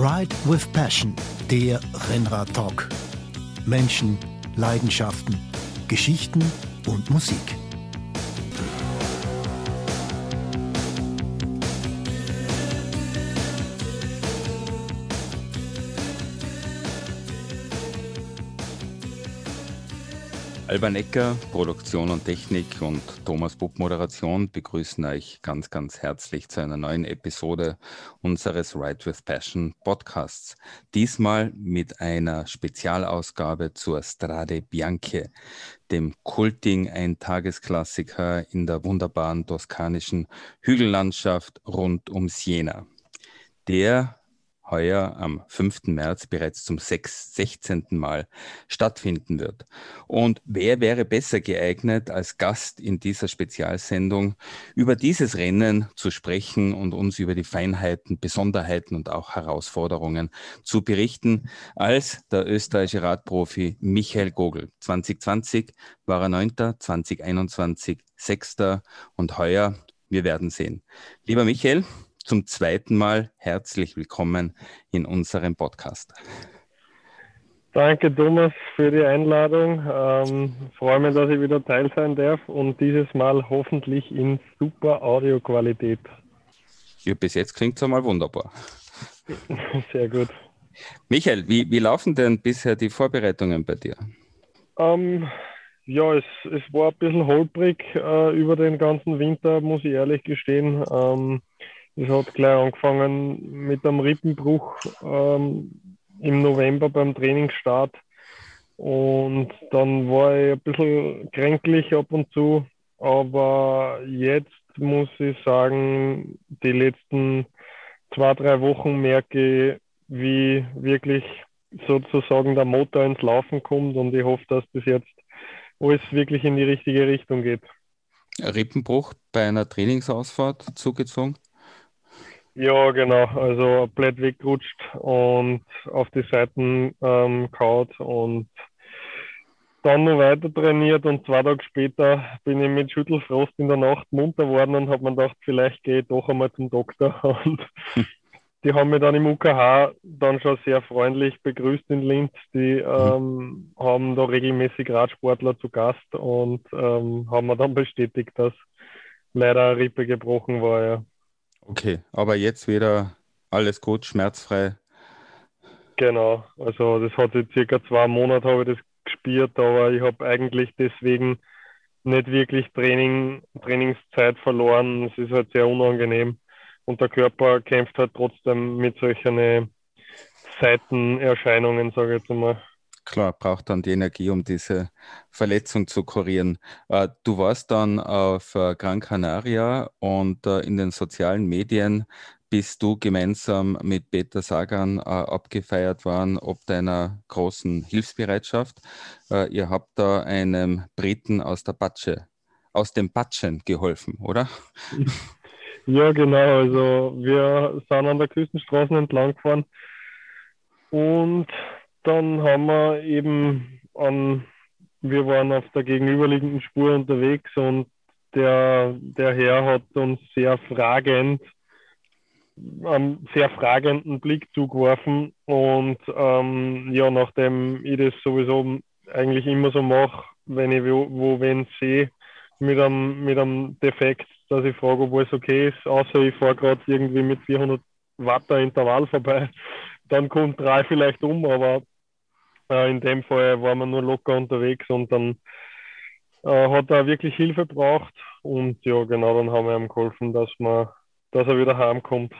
Ride with Passion, der Rennrad-Talk. Menschen, Leidenschaften, Geschichten und Musik. Alban Ecker, Produktion und Technik und Thomas Bupp Moderation begrüßen euch ganz, ganz herzlich zu einer neuen Episode unseres Ride with Passion Podcasts. Diesmal mit einer Spezialausgabe zur Strade Bianche, dem kultigen Eintagesklassiker in der wunderbaren toskanischen Hügellandschaft rund um Siena. Der heuer am 5. März bereits zum 6, 16. Mal stattfinden wird. Und wer wäre besser geeignet, als Gast in dieser Spezialsendung über dieses Rennen zu sprechen und uns über die Feinheiten, Besonderheiten und auch Herausforderungen zu berichten, als der österreichische Radprofi Michael Gogel. 2020 war er 9., 2021 6. und heuer, wir werden sehen. Lieber Michael, zum zweiten Mal herzlich willkommen in unserem Podcast. Danke, Thomas, für die Einladung. Ähm, freue mich, dass ich wieder teil sein darf und dieses Mal hoffentlich in super Audioqualität. Ja, bis jetzt klingt es einmal wunderbar. Sehr gut. Michael, wie, wie laufen denn bisher die Vorbereitungen bei dir? Ähm, ja, es, es war ein bisschen holprig äh, über den ganzen Winter, muss ich ehrlich gestehen. Ähm, es hat gleich angefangen mit einem Rippenbruch ähm, im November beim Trainingsstart. Und dann war ich ein bisschen kränklich ab und zu. Aber jetzt muss ich sagen, die letzten zwei, drei Wochen merke ich, wie wirklich sozusagen der Motor ins Laufen kommt. Und ich hoffe, dass bis jetzt alles wirklich in die richtige Richtung geht. Rippenbruch bei einer Trainingsausfahrt zugezogen? Ja, genau. Also blöd wegrutscht und auf die Seiten ähm, kaut und dann noch weiter trainiert und zwei Tage später bin ich mit Schüttelfrost in der Nacht munter worden und habe mir gedacht, vielleicht gehe ich doch einmal zum Doktor. Und die haben mich dann im UKH dann schon sehr freundlich begrüßt in Linz. Die ähm, haben da regelmäßig Radsportler zu Gast und ähm, haben mir dann bestätigt, dass leider eine Rippe gebrochen war. Ja. Okay, aber jetzt wieder alles gut, schmerzfrei. Genau, also das hat jetzt circa zwei Monate habe ich das gespürt, aber ich habe eigentlich deswegen nicht wirklich Training, Trainingszeit verloren. Es ist halt sehr unangenehm und der Körper kämpft halt trotzdem mit solchen Seitenerscheinungen, sage ich jetzt einmal klar, braucht dann die Energie, um diese Verletzung zu kurieren. Äh, du warst dann auf äh, Gran Canaria und äh, in den sozialen Medien bist du gemeinsam mit Peter Sagan abgefeiert worden, ob deiner großen Hilfsbereitschaft. ihr habt da einem Briten aus der Patsche, aus dem Patschen geholfen, oder? Ja, genau. Also wir sind an der Küstenstraße entlang gefahren und dann haben wir eben an, wir waren auf der gegenüberliegenden Spur unterwegs und der, der Herr hat uns sehr fragend, einen sehr fragenden Blick zugeworfen und ähm, ja, nachdem ich das sowieso eigentlich immer so mache, wenn ich wo, wo wen sehe, mit einem, mit einem Defekt, dass ich frage, ob alles okay ist, außer ich fahre gerade irgendwie mit 400 Watt Intervall vorbei, dann kommt drei vielleicht um, aber in dem Fall waren wir nur locker unterwegs und dann äh, hat er wirklich Hilfe braucht und ja, genau, dann haben wir ihm geholfen, dass, man, dass er wieder heimkommt.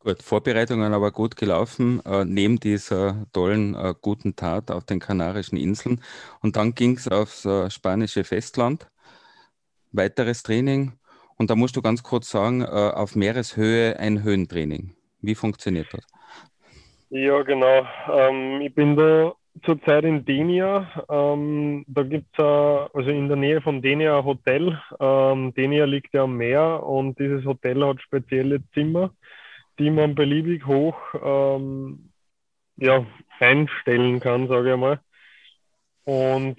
Gut, Vorbereitungen aber gut gelaufen, äh, neben dieser tollen, äh, guten Tat auf den Kanarischen Inseln. Und dann ging es aufs äh, spanische Festland. Weiteres Training. Und da musst du ganz kurz sagen, äh, auf Meereshöhe ein Höhentraining. Wie funktioniert das? Ja, genau. Ähm, ich bin da zurzeit in Denia. Ähm, da gibt es also in der Nähe von Denia ein Hotel. Ähm, Denia liegt ja am Meer und dieses Hotel hat spezielle Zimmer, die man beliebig hoch ähm, ja, einstellen kann, sage ich mal. Und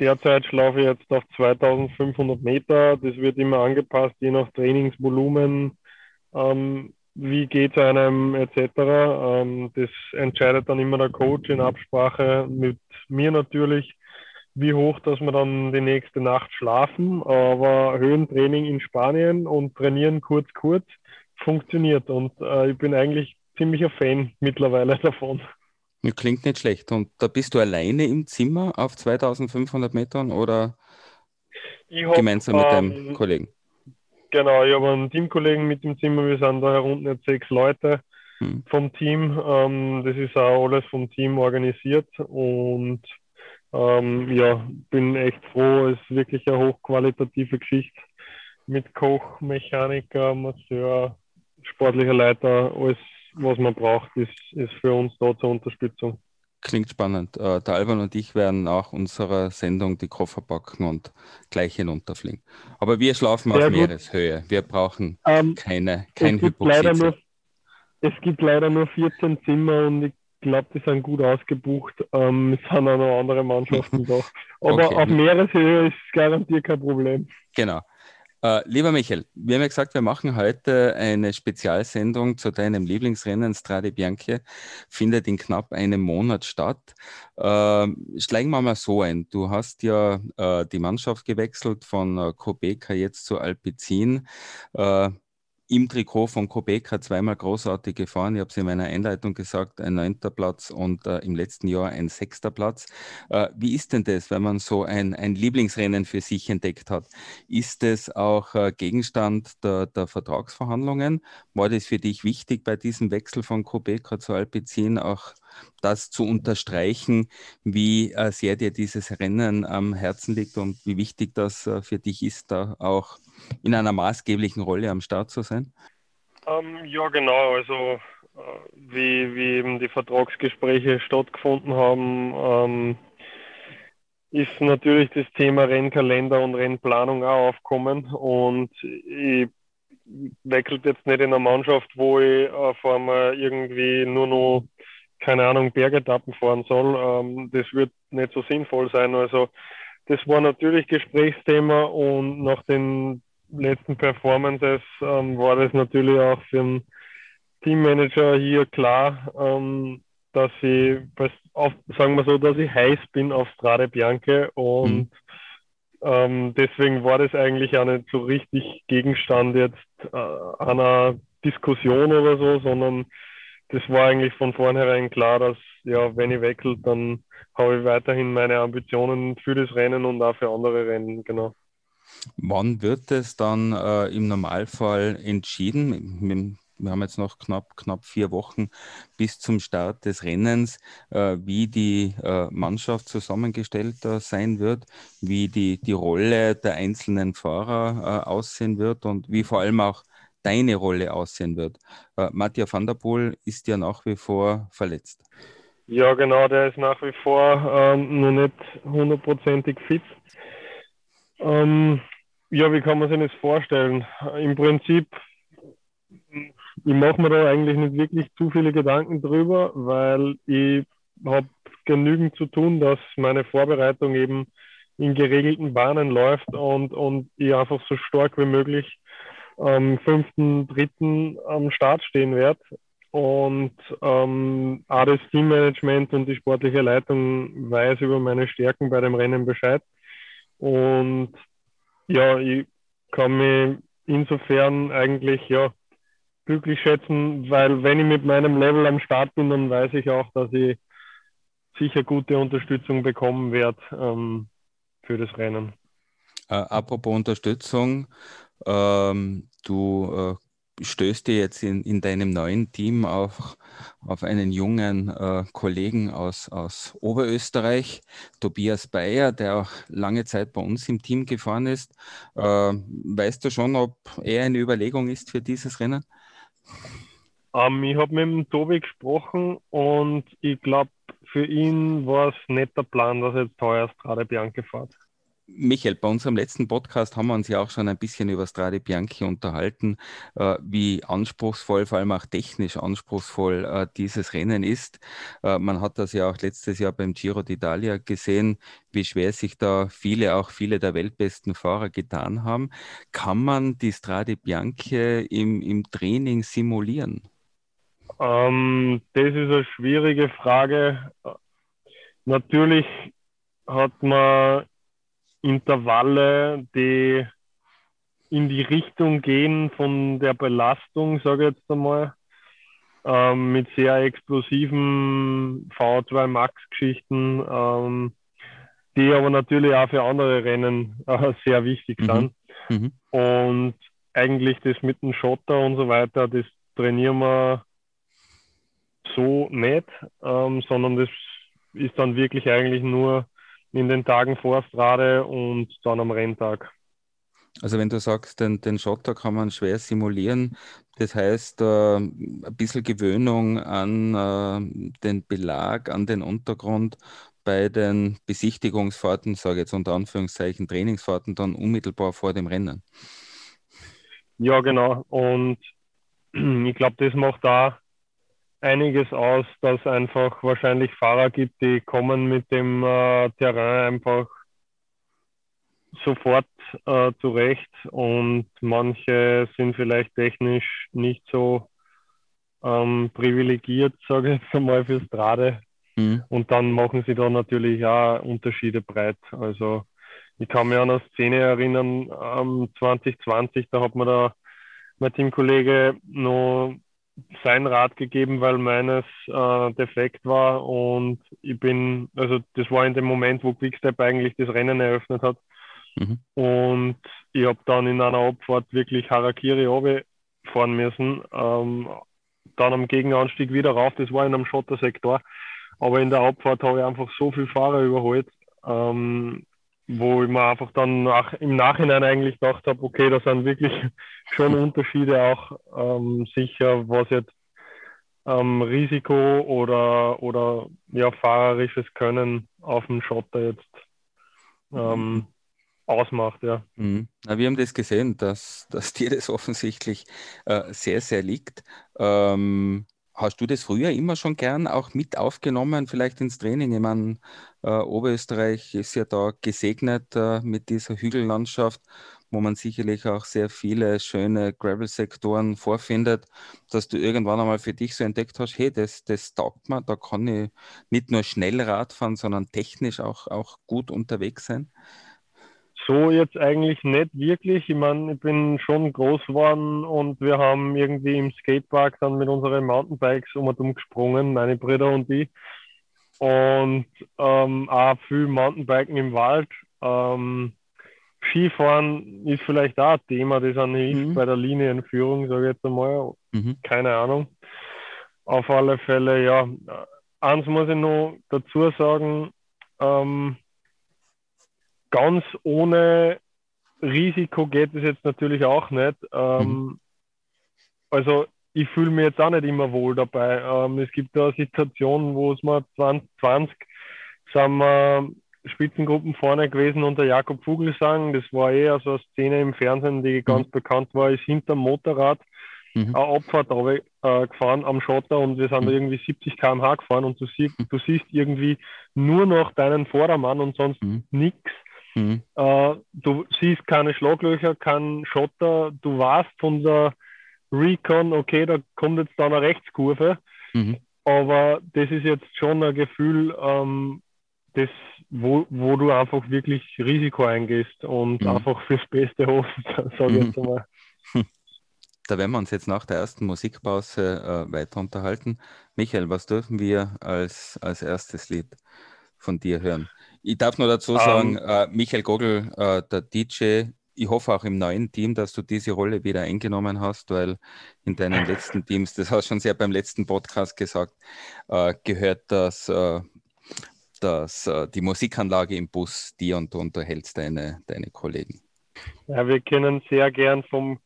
derzeit schlafe ich jetzt auf 2500 Meter. Das wird immer angepasst, je nach Trainingsvolumen. Ähm, wie geht es einem etc. Ähm, das entscheidet dann immer der Coach in Absprache mit mir natürlich, wie hoch, dass wir dann die nächste Nacht schlafen. Aber Höhentraining in Spanien und trainieren kurz, kurz funktioniert. Und äh, ich bin eigentlich ziemlicher Fan mittlerweile davon. Klingt nicht schlecht. Und da bist du alleine im Zimmer auf 2500 Metern oder hab, gemeinsam mit deinem ähm, Kollegen? Genau, ich habe einen Teamkollegen mit im Zimmer. Wir sind da herunten jetzt sechs Leute hm. vom Team. Ähm, das ist auch alles vom Team organisiert und ähm, ja, bin echt froh. Es ist wirklich eine hochqualitative Geschichte mit Koch, Mechaniker, Masseur, sportlicher Leiter, alles, was man braucht, ist, ist für uns da zur Unterstützung. Klingt spannend. Äh, der Alban und ich werden auch unserer Sendung die Koffer packen und gleich hinunterfliegen. Aber wir schlafen Sehr auf gut. Meereshöhe. Wir brauchen ähm, keine, kein Hypoxie. Es gibt leider nur 14 Zimmer und ich glaube, die sind gut ausgebucht. Ähm, es sind auch noch andere Mannschaften da. Aber okay. auf Meereshöhe ist garantiert kein Problem. Genau. Uh, lieber Michael, wir haben ja gesagt, wir machen heute eine Spezialsendung zu deinem Lieblingsrennen Strade Bianche. Findet in knapp einem Monat statt. Uh, steigen wir mal so ein. Du hast ja uh, die Mannschaft gewechselt von Kobeka jetzt zu Alpecin im Trikot von Kobeka zweimal großartig gefahren. Ich habe es in meiner Einleitung gesagt, ein neunter Platz und äh, im letzten Jahr ein sechster Platz. Äh, wie ist denn das, wenn man so ein, ein Lieblingsrennen für sich entdeckt hat? Ist es auch äh, Gegenstand der, der, Vertragsverhandlungen? War das für dich wichtig bei diesem Wechsel von Kobeka zu Alpecin auch das zu unterstreichen, wie äh, sehr dir dieses Rennen am Herzen liegt und wie wichtig das äh, für dich ist, da auch in einer maßgeblichen Rolle am Start zu sein? Ähm, ja, genau. Also äh, wie, wie eben die Vertragsgespräche stattgefunden haben, ähm, ist natürlich das Thema Rennkalender und Rennplanung auch aufgekommen. Und ich wechselt jetzt nicht in eine Mannschaft, wo ich auf einmal irgendwie nur noch, keine Ahnung, Bergetappen fahren soll. Ähm, das wird nicht so sinnvoll sein. Also das war natürlich Gesprächsthema und nach den letzten Performances ähm, war das natürlich auch für den Teammanager hier klar, ähm, dass ich, auf, sagen wir so, dass ich heiß bin auf Strade Bianche und mhm. ähm, deswegen war das eigentlich auch nicht so richtig Gegenstand jetzt äh, einer Diskussion oder so, sondern das war eigentlich von vornherein klar, dass ja, wenn ich wechsle, dann habe ich weiterhin meine Ambitionen für das Rennen und auch für andere Rennen, genau. Wann wird es dann äh, im Normalfall entschieden? Wir haben jetzt noch knapp, knapp vier Wochen bis zum Start des Rennens, äh, wie die äh, Mannschaft zusammengestellt sein wird, wie die, die Rolle der einzelnen Fahrer äh, aussehen wird und wie vor allem auch deine Rolle aussehen wird. Äh, Matthias van der Poel ist ja nach wie vor verletzt. Ja, genau, der ist nach wie vor ähm, noch nicht hundertprozentig fit. Ähm, ja, wie kann man sich das vorstellen? Im Prinzip, ich mache mir da eigentlich nicht wirklich zu viele Gedanken drüber, weil ich habe genügend zu tun, dass meine Vorbereitung eben in geregelten Bahnen läuft und, und ich einfach so stark wie möglich am 5.3. am Start stehen werde. Und ähm, auch das Teammanagement und die sportliche Leitung weiß über meine Stärken bei dem Rennen Bescheid. Und ja, ich kann mich insofern eigentlich ja glücklich schätzen, weil wenn ich mit meinem Level am Start bin, dann weiß ich auch, dass ich sicher gute Unterstützung bekommen werde ähm, für das Rennen. Äh, apropos Unterstützung, ähm, du äh, stößt dir jetzt in, in deinem neuen Team auch auf einen jungen äh, Kollegen aus, aus Oberösterreich, Tobias Bayer, der auch lange Zeit bei uns im Team gefahren ist. Äh, weißt du schon, ob er eine Überlegung ist für dieses Rennen? Ähm, ich habe mit dem Tobi gesprochen und ich glaube, für ihn war es nicht der Plan, dass er jetzt teuer Strade Bianca fährt. Michael, bei unserem letzten Podcast haben wir uns ja auch schon ein bisschen über Strade Bianchi unterhalten, äh, wie anspruchsvoll, vor allem auch technisch anspruchsvoll äh, dieses Rennen ist. Äh, man hat das ja auch letztes Jahr beim Giro d'Italia gesehen, wie schwer sich da viele, auch viele der weltbesten Fahrer getan haben. Kann man die Strade Bianchi im, im Training simulieren? Ähm, das ist eine schwierige Frage. Natürlich hat man Intervalle, die in die Richtung gehen von der Belastung, sage ich jetzt einmal, ähm, mit sehr explosiven V2 Max-Geschichten, ähm, die aber natürlich auch für andere Rennen äh, sehr wichtig mhm. sind. Mhm. Und eigentlich das mit dem Schotter und so weiter, das trainieren wir so nicht, ähm, sondern das ist dann wirklich eigentlich nur in den Tagen vor Strade und dann am Renntag. Also wenn du sagst, den, den Schotter kann man schwer simulieren, das heißt äh, ein bisschen Gewöhnung an äh, den Belag, an den Untergrund bei den Besichtigungsfahrten, sage ich jetzt unter Anführungszeichen Trainingsfahrten, dann unmittelbar vor dem Rennen. Ja, genau. Und ich glaube, das macht da einiges aus, dass einfach wahrscheinlich Fahrer gibt, die kommen mit dem äh, Terrain einfach sofort äh, zurecht und manche sind vielleicht technisch nicht so ähm, privilegiert, sage ich jetzt einmal, fürs Strade. Mhm. Und dann machen sie da natürlich auch Unterschiede breit. Also ich kann mich an eine Szene erinnern, ähm, 2020, da hat mir da mein Teamkollege noch sein Rat gegeben, weil meines äh, defekt war und ich bin, also das war in dem Moment, wo Quickstep eigentlich das Rennen eröffnet hat. Mhm. und ich habe dann in einer Abfahrt wirklich Harakiri fahren müssen, ähm, dann am Gegenanstieg wieder rauf, das war in einem Schottersektor, aber in der Abfahrt habe ich einfach so viele Fahrer überholt, ähm, wo ich mir einfach dann nach, im Nachhinein eigentlich gedacht habe, okay, da sind wirklich schon Unterschiede auch ähm, sicher, was jetzt ähm, Risiko oder, oder ja, fahrerisches Können auf dem Schotter jetzt ähm, ausmacht, ja. Mhm. Na, wir haben das gesehen, dass, dass dir das offensichtlich äh, sehr, sehr liegt. Ähm, Hast du das früher immer schon gern auch mit aufgenommen, vielleicht ins Training? Ich meine, äh, Oberösterreich ist ja da gesegnet äh, mit dieser Hügellandschaft, wo man sicherlich auch sehr viele schöne Gravel-Sektoren vorfindet, dass du irgendwann einmal für dich so entdeckt hast, hey, das, das taugt mir, da kann ich nicht nur schnell Rad fahren, sondern technisch auch, auch gut unterwegs sein. So jetzt eigentlich nicht wirklich. Ich meine, ich bin schon groß geworden und wir haben irgendwie im Skatepark dann mit unseren Mountainbikes um und um gesprungen, meine Brüder und ich. Und ähm, auch viel Mountainbiken im Wald. Ähm, Skifahren ist vielleicht auch ein Thema, das an hilft mhm. bei der Linienführung, sage ich jetzt einmal. Mhm. Keine Ahnung. Auf alle Fälle, ja. Eins muss ich noch dazu sagen, ähm, ganz ohne Risiko geht es jetzt natürlich auch nicht. Ähm, mhm. Also ich fühle mich jetzt auch nicht immer wohl dabei. Ähm, es gibt da Situationen, wo es mal 2020 sind wir Spitzengruppen vorne gewesen unter Jakob Vogelsang. Das war eher so eine Szene im Fernsehen, die mhm. ganz bekannt war, ist hinterm Motorrad mhm. eine Abfahrt äh, gefahren am Schotter und wir sind mhm. irgendwie 70 km/h gefahren und du siehst, du siehst irgendwie nur noch deinen Vordermann und sonst mhm. nichts. Mhm. Äh, du siehst keine Schlaglöcher, kein Schotter. Du weißt von der Recon, okay, da kommt jetzt da eine Rechtskurve. Mhm. Aber das ist jetzt schon ein Gefühl, ähm, das, wo, wo du einfach wirklich Risiko eingehst und mhm. einfach fürs Beste hoffst, sage ich jetzt mhm. mal. Da werden wir uns jetzt nach der ersten Musikpause äh, weiter unterhalten. Michael, was dürfen wir als, als erstes Lied von dir hören? Ich darf nur dazu sagen, um, ähm. äh, Michael Gogel, äh, der DJ, ich hoffe auch im neuen Team, dass du diese Rolle wieder eingenommen hast, weil in deinen letzten Teams, das hast du schon sehr beim letzten Podcast gesagt, äh, gehört das, äh, dass äh, die Musikanlage im Bus dir und du unterhältst deine, deine Kollegen. Ja, wir können sehr gern vom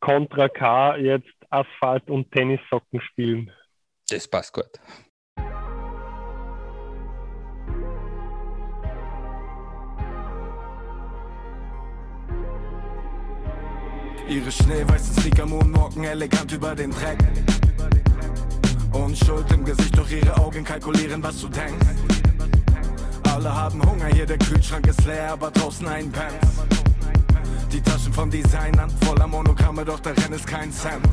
Contra K jetzt Asphalt und Tennissocken spielen. Das passt gut. Ihre schneeweißen Sneaker moonwalken elegant über den Dreck. Und Schuld im Gesicht, durch ihre Augen kalkulieren, was du denkst. Alle haben Hunger, hier der Kühlschrank ist leer, aber draußen ein Pants. Die Taschen von Designern, voller Monogramme, doch darin ist kein Cent.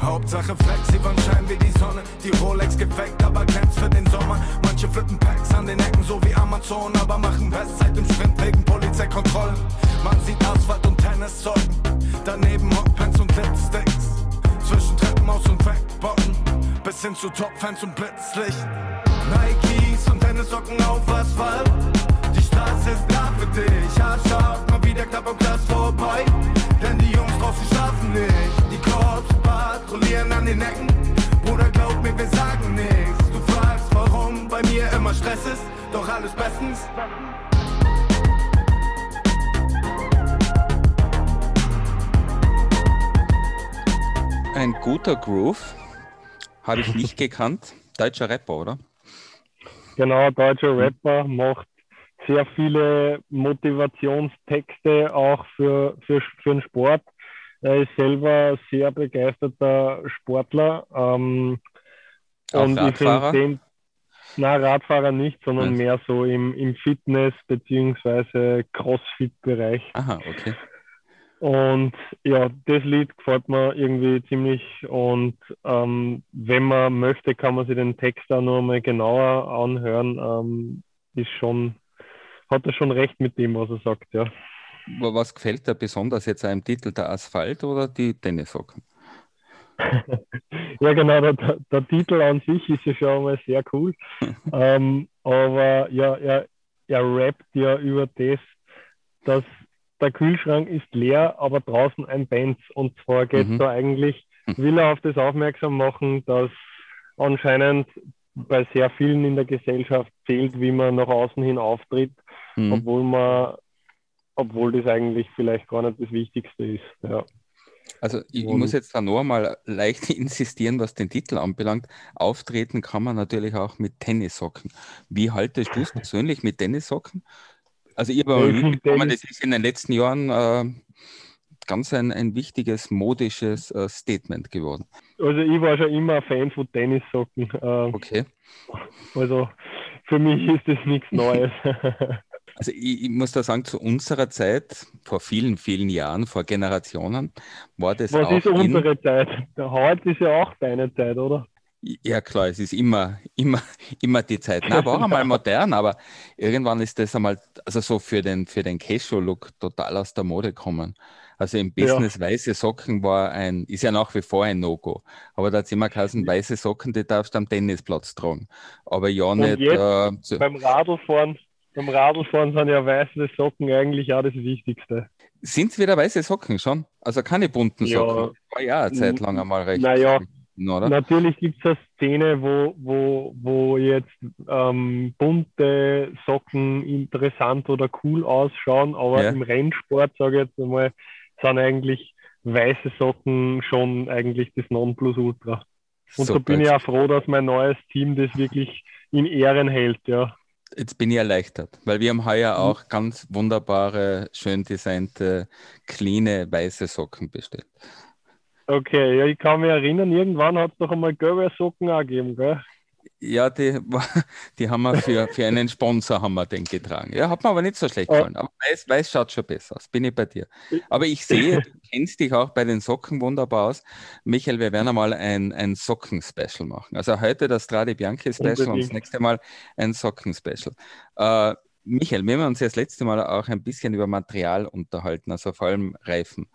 Hauptsache Flex, sie waren scheinen wie die Sonne. Die Rolex gefaked, aber glänzt für den Sommer. Manche flippen Packs an den Ecken, so wie Amazon, aber machen Bestzeit im Sprint wegen Polizeikontrollen. Man sieht Asphalt und Tennissocken, daneben Hotpants und Lipsticks. Zwischen Treppenhaus und Crackbotten, bis hin zu Topfans und Blitzlicht. Nikes und Tennissocken auf Asphalt. Die Straße ist da für dich, haarscharf, mal wieder knapp am Glas vorbei. Denn die Jungs draußen schlafen nicht. Cops patrouillieren an den Ecken. Bruder, glaub mir, wir sagen nichts. Du fragst, warum bei mir immer Stress ist, doch alles bestens. Ein guter Groove habe ich nicht gekannt. Deutscher Rapper, oder? Genau, deutscher Rapper macht sehr viele Motivationstexte auch für, für, für den Sport. Er ist selber sehr begeisterter Sportler. Ähm, Auch und ich Radfahrer? finde den, na, Radfahrer nicht, sondern Nein. mehr so im, im Fitness- beziehungsweise Crossfit-Bereich. Aha, okay. Und ja, das Lied gefällt mir irgendwie ziemlich. Und ähm, wenn man möchte, kann man sich den Text auch noch mal genauer anhören. Ähm, ist schon, hat er schon recht mit dem, was er sagt, ja. Wa- Was gefällt dir besonders jetzt einem Titel, der Asphalt oder die Tennissocken? Ja, genau, der, der, der Titel an sich ist ja schon mal sehr cool. ähm, aber ja, er, er rappt ja über das, dass der Kühlschrank ist leer, aber draußen ein Benz. Und zwar geht es Mhm. da eigentlich, will er auf das aufmerksam machen, dass anscheinend bei sehr vielen in der Gesellschaft zählt, wie man nach außen hin auftritt, Mhm. obwohl man, obwohl das eigentlich vielleicht gar nicht das Wichtigste ist. Ja. Also ich, Und- muss jetzt da noch einmal leicht insistieren, was den Titel anbelangt. Auftreten kann man natürlich auch mit Tennissocken. Wie haltest du es persönlich mit Tennissocken? Also ich habe mal find mitbekommen, Tennis- das ist in den letzten Jahren äh, ganz ein, ein wichtiges modisches äh, Statement geworden. Also ich war schon immer ein Fan von Tennissocken. Ähm, Okay. Also für mich ist das nichts Neues. Also ich, ich muss da sagen, zu unserer Zeit, vor vielen, vielen Jahren, vor Generationen, war das Was auch ist in, unsere Zeit? Der Heute ist ja auch deine Zeit, oder? Ja, klar, es ist immer, immer, immer die Zeit. Na, war einmal modern, aber irgendwann ist das einmal, also so für den, für den Casual-Look total aus der Mode gekommen. Also im Business weiße Socken war ein, ist ja nach wie vor ein No-Go. Aber da hat es immer geheißen, weiße Socken, die darfst du am Tennisplatz tragen. Aber ja nicht. jetzt? Äh, so, Beim Radlfahren, beim Radlfahren sind ja weiße Socken eigentlich auch das Wichtigste. sind es wieder weiße Socken schon? Also keine bunten Ja. Socken. War ja eine Zeit lang einmal recht. Naja, oder? Natürlich gibt es eine Szene, wo, wo, wo jetzt ähm, bunte Socken interessant oder cool ausschauen, aber Ja. im Rennsport, sage ich jetzt einmal, sind eigentlich weiße Socken schon eigentlich das Nonplusultra. Und so Super, bin ich auch froh, dass mein neues Team das wirklich in Ehren hält, ja. Jetzt bin ich erleichtert, weil wir haben Mhm. heuer auch ganz wunderbare, schön designte, cleane, weiße Socken bestellt. Okay, ja, ich kann mich erinnern, irgendwann hat es doch einmal gelbe Socken auch gegeben, gell? Ja, die, die haben wir für, für einen Sponsor haben wir den getragen. Ja, hat mir aber nicht so schlecht gefallen. Aber weiß, weiß schaut schon besser aus. Bin ich bei dir. Aber ich sehe, du kennst dich auch bei den Socken wunderbar aus. Michael, wir werden einmal ein, ein Socken-Special machen. Also heute das Strade Bianchi-Special und das nächste Mal ein Socken-Special. Äh, Michael, wir haben uns ja das letzte Mal auch ein bisschen über Material unterhalten, also vor allem Reifen.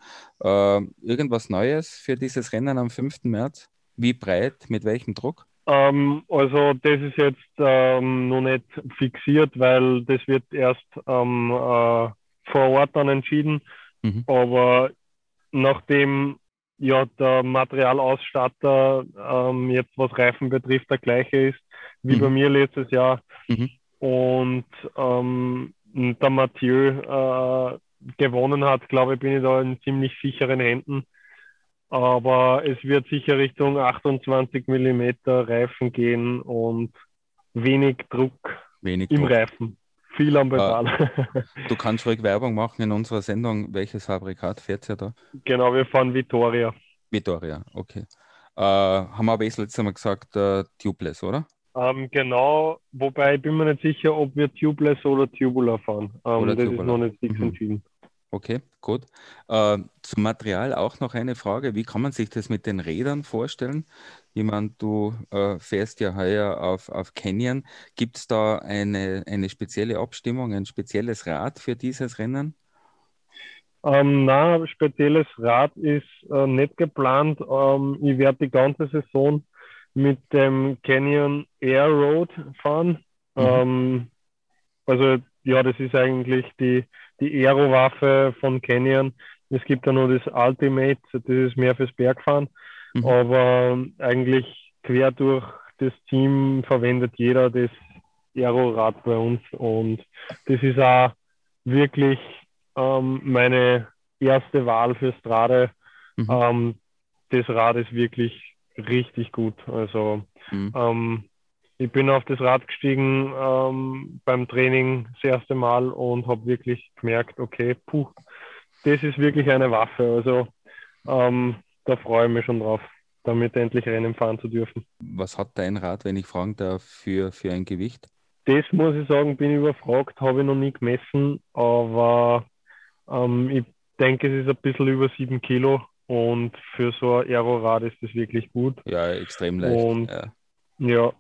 Äh, irgendwas Neues für dieses Rennen am 5. März? Wie breit, mit welchem Druck? Ähm, also das ist jetzt ähm, noch nicht fixiert, weil das wird erst ähm, äh, vor Ort dann entschieden. Mhm. Aber nachdem ja der Materialausstatter ähm, jetzt was Reifen betrifft der gleiche ist wie Mhm. bei mir letztes Jahr Mhm. und ähm, der Mathieu äh, gewonnen hat, glaube ich, bin ich da in ziemlich sicheren Händen. Aber es wird sicher Richtung 28 mm Reifen gehen und wenig Druck Wenig im Druck. Reifen. viel am Pedal. Äh, du kannst ruhig Werbung machen in unserer Sendung. Welches Fabrikat fährt ihr da? Genau, wir fahren Vittoria. Vittoria, okay. Äh, haben wir aber das letzte Mal gesagt, äh, Tubeless, oder? Ähm, genau, wobei ich bin mir nicht sicher, ob wir Tubeless oder Tubular fahren. Ähm, oder das Tubular. ist noch nicht fix mhm. entschieden. Okay, gut. Äh, zum Material auch noch eine Frage. Wie kann man sich das mit den Rädern vorstellen? Ich meine, du äh, fährst ja heuer auf, auf Canyon. Gibt es da eine, eine spezielle Abstimmung, ein spezielles Rad für dieses Rennen? Ähm, nein, spezielles Rad ist äh, nicht geplant. Ähm, ich werde die ganze Saison mit dem Canyon Air Road fahren. Mhm. Ähm, also ja, das ist eigentlich die, die Aero-Waffe von Canyon. Es gibt da nur das Ultimate, das ist mehr fürs Bergfahren. Mhm. Aber eigentlich quer durch das Team verwendet jeder das Aero-Rad bei uns. Und das ist auch wirklich ähm, meine erste Wahl für Strade. Mhm. Ähm, das Rad ist wirklich richtig gut. Also mhm. ähm, ich bin auf das Rad gestiegen ähm, beim Training das erste Mal und habe wirklich gemerkt, okay, puh, das ist wirklich eine Waffe. Also ähm, da freue ich mich schon drauf, damit endlich Rennen fahren zu dürfen. Was hat dein Rad, wenn ich fragen darf, für, für ein Gewicht? Das muss ich sagen, bin ich überfragt, habe ich noch nie gemessen, aber ähm, ich denke, es ist ein bisschen über sieben Kilo und für so ein Aerorad ist das wirklich gut. Ja, extrem leicht. Und, ja. ja,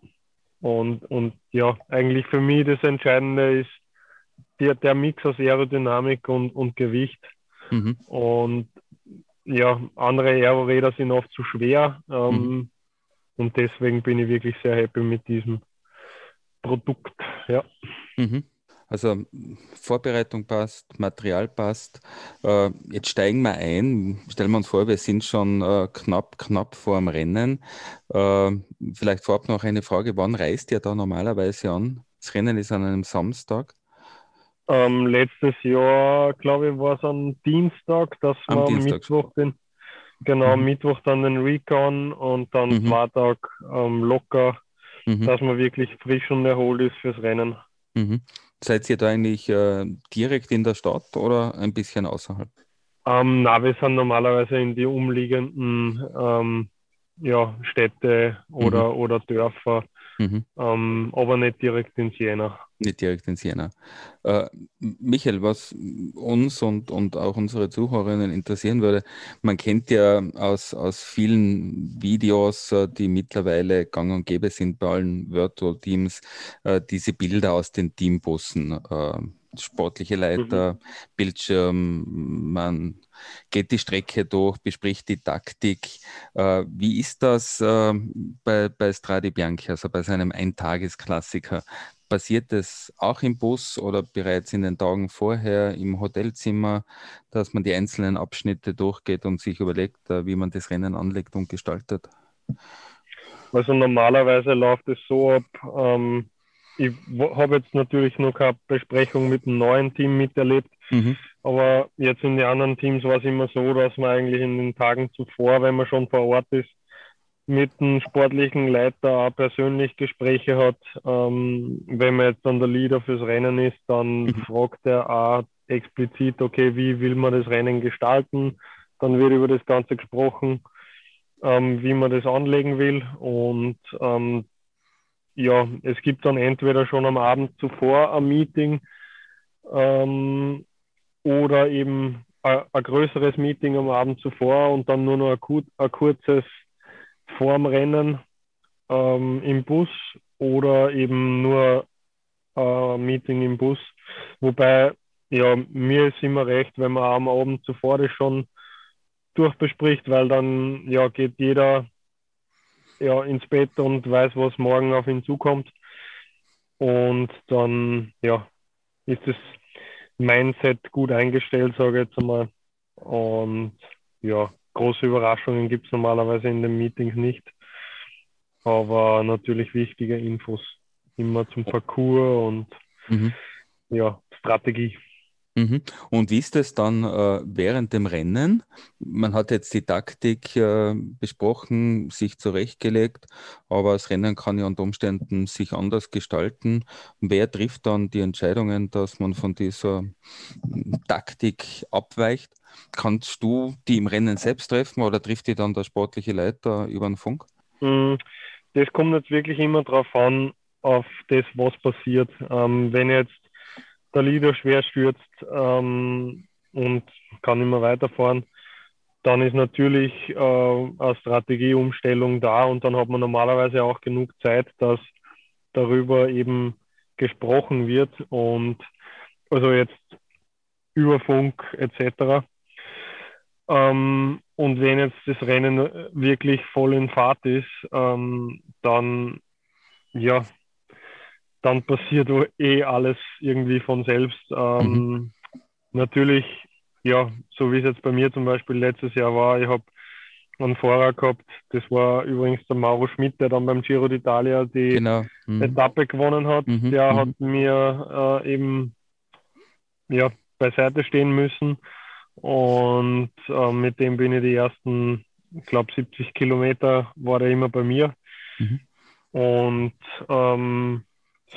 und, und ja, eigentlich für mich das Entscheidende ist der, der Mix aus Aerodynamik und, und Gewicht. Mhm. Und ja, andere Aeroräder sind oft zu schwer. Ähm, mhm. Und deswegen bin ich wirklich sehr happy mit diesem Produkt. Ja. Mhm. Also Vorbereitung passt, Material passt. Äh, jetzt steigen wir ein. Stellen wir uns vor, wir sind schon äh, knapp, knapp vor dem Rennen. Äh, vielleicht vorab noch eine Frage, wann reist ihr da normalerweise an? Das Rennen ist an einem Samstag. Ähm, letztes Jahr, glaube ich, war es am Dienstag, dass am wir am Mittwoch den, genau, mhm. Mittwoch dann den Recon und dann mhm. zwei Tage ähm, locker, mhm. dass man wirklich frisch und erholt ist fürs Rennen. Seid ihr da eigentlich äh, direkt in der Stadt oder ein bisschen außerhalb? Ähm, na, wir sind normalerweise in die umliegenden ähm, ja, Städte oder, mhm. oder Dörfer, mhm. ähm, aber nicht direkt in Siena nicht direkt in Siena. Äh, Michael, was uns und, und auch unsere Zuhörerinnen interessieren würde, man kennt ja aus, aus vielen Videos, äh, die mittlerweile gang und gäbe sind bei allen Virtual Teams, äh, diese Bilder aus den Teambussen. Äh, sportliche Leiter, mhm. Bildschirm, man geht die Strecke durch, bespricht die Taktik. Äh, wie ist das äh, bei, bei Stradi Bianchi, also bei seinem Eintagesklassiker? Passiert das auch im Bus oder bereits in den Tagen vorher im Hotelzimmer, dass man die einzelnen Abschnitte durchgeht und sich überlegt, äh, wie man das Rennen anlegt und gestaltet? Also normalerweise läuft es so ab, ähm, ich habe jetzt natürlich noch keine Besprechung mit dem neuen Team miterlebt, mhm. aber jetzt in den anderen Teams war es immer so, dass man eigentlich in den Tagen zuvor, wenn man schon vor Ort ist, mit dem sportlichen Leiter auch persönlich Gespräche hat. Ähm, wenn man jetzt dann der Leader fürs Rennen ist, dann mhm. fragt er auch explizit, okay, wie will man das Rennen gestalten? Dann wird über das Ganze gesprochen, ähm, wie man das anlegen will. Und ähm, ja, es gibt dann entweder schon am Abend zuvor ein Meeting ähm, oder eben ein, ein, größeres Meeting am Abend zuvor und dann nur noch ein, ein kurzes vorm Rennen ähm, im Bus oder eben nur äh, Meeting im Bus. Wobei, ja, mir ist immer recht, wenn man am Abend zuvor das schon durchbespricht, weil dann ja geht jeder ja, ins Bett und weiß, was morgen auf ihn zukommt. Und dann ja, ist das Mindset gut eingestellt, sage ich jetzt einmal. Und ja, große Überraschungen gibt es normalerweise in den Meetings nicht. Aber natürlich wichtige Infos immer zum Parcours und mhm. ja, Strategie. Mhm. Und wie ist es dann äh, während dem Rennen? Man hat jetzt die Taktik äh, besprochen, sich zurechtgelegt, aber das Rennen kann ja unter Umständen sich anders gestalten. Wer trifft dann die Entscheidungen, dass man von dieser hm, Taktik abweicht? Kannst du die im Rennen selbst treffen oder trifft die dann der sportliche Leiter über den Funk? Hm, das kommt jetzt wirklich immer darauf an, auf das, was passiert. Ähm, wenn jetzt der Leader schwer stürzt ähm, und kann immer weiterfahren, dann ist natürlich äh, eine Strategieumstellung da und dann hat man normalerweise auch genug Zeit, dass darüber eben gesprochen wird und also jetzt über Funk etc. Ähm, und wenn jetzt das Rennen wirklich voll in Fahrt ist, ähm, dann ja, dann passiert eh alles irgendwie von selbst. Ähm, mhm. Natürlich, ja, so wie es jetzt bei mir zum Beispiel letztes Jahr war, ich habe einen Fahrer gehabt, das war übrigens der Mauro Schmidt, der dann beim Giro d'Italia die genau. mhm. Etappe gewonnen hat. Mhm. Der mhm. hat mir äh, eben ja, beiseite stehen müssen und äh, mit dem bin ich die ersten, ich glaube 70 Kilometer war er immer bei mir. Mhm. Und ähm,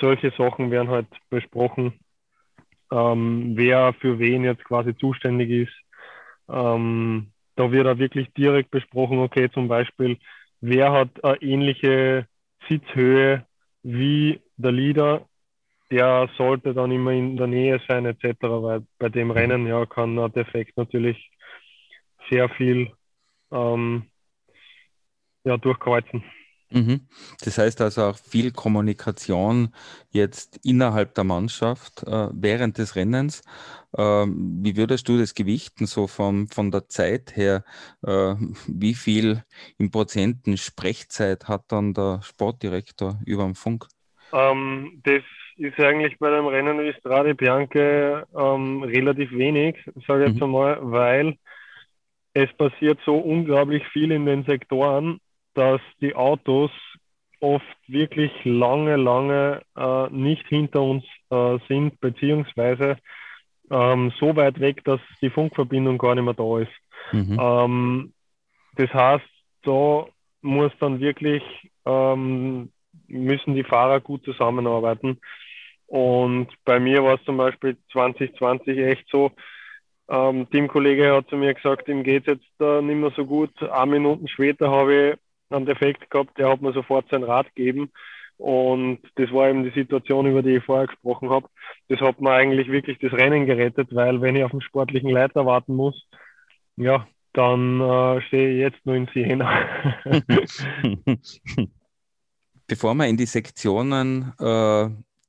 solche Sachen werden halt besprochen, ähm, wer für wen jetzt quasi zuständig ist. Ähm, da wird auch wirklich direkt besprochen, okay, zum Beispiel, wer hat eine ähnliche Sitzhöhe wie der Leader, der sollte dann immer in der Nähe sein, etc., weil bei dem Rennen ja kann der Defekt natürlich sehr viel ähm, ja, durchkreuzen. Mhm. Das heißt also auch viel Kommunikation jetzt innerhalb der Mannschaft äh, während des Rennens. Ähm, wie würdest du das gewichten, so vom, von der Zeit her? Äh, wie viel in Prozenten Sprechzeit hat dann der Sportdirektor über den Funk? Ähm, das ist eigentlich bei dem Rennen wie Strade Bianche ähm, relativ wenig, sage ich jetzt mhm. einmal, weil es passiert so unglaublich viel in den Sektoren dass die Autos oft wirklich lange, lange äh, nicht hinter uns äh, sind, beziehungsweise ähm, so weit weg, dass die Funkverbindung gar nicht mehr da ist. Mhm. Ähm, das heißt, da muss dann wirklich, ähm, müssen die Fahrer gut zusammenarbeiten. Und bei mir war es zum Beispiel 2020 echt so, ähm, Teamkollege hat zu mir gesagt, ihm geht es jetzt äh, nicht mehr so gut. Ein Minuten später habe ich einen Defekt gehabt, der hat mir sofort sein Rad gegeben. Und das war eben die Situation, über die ich vorher gesprochen habe. Das hat mir eigentlich wirklich das Rennen gerettet, weil wenn ich auf den sportlichen Leiter warten muss, ja, dann äh, stehe ich jetzt nur in Siena. Bevor wir in die Sektionen äh,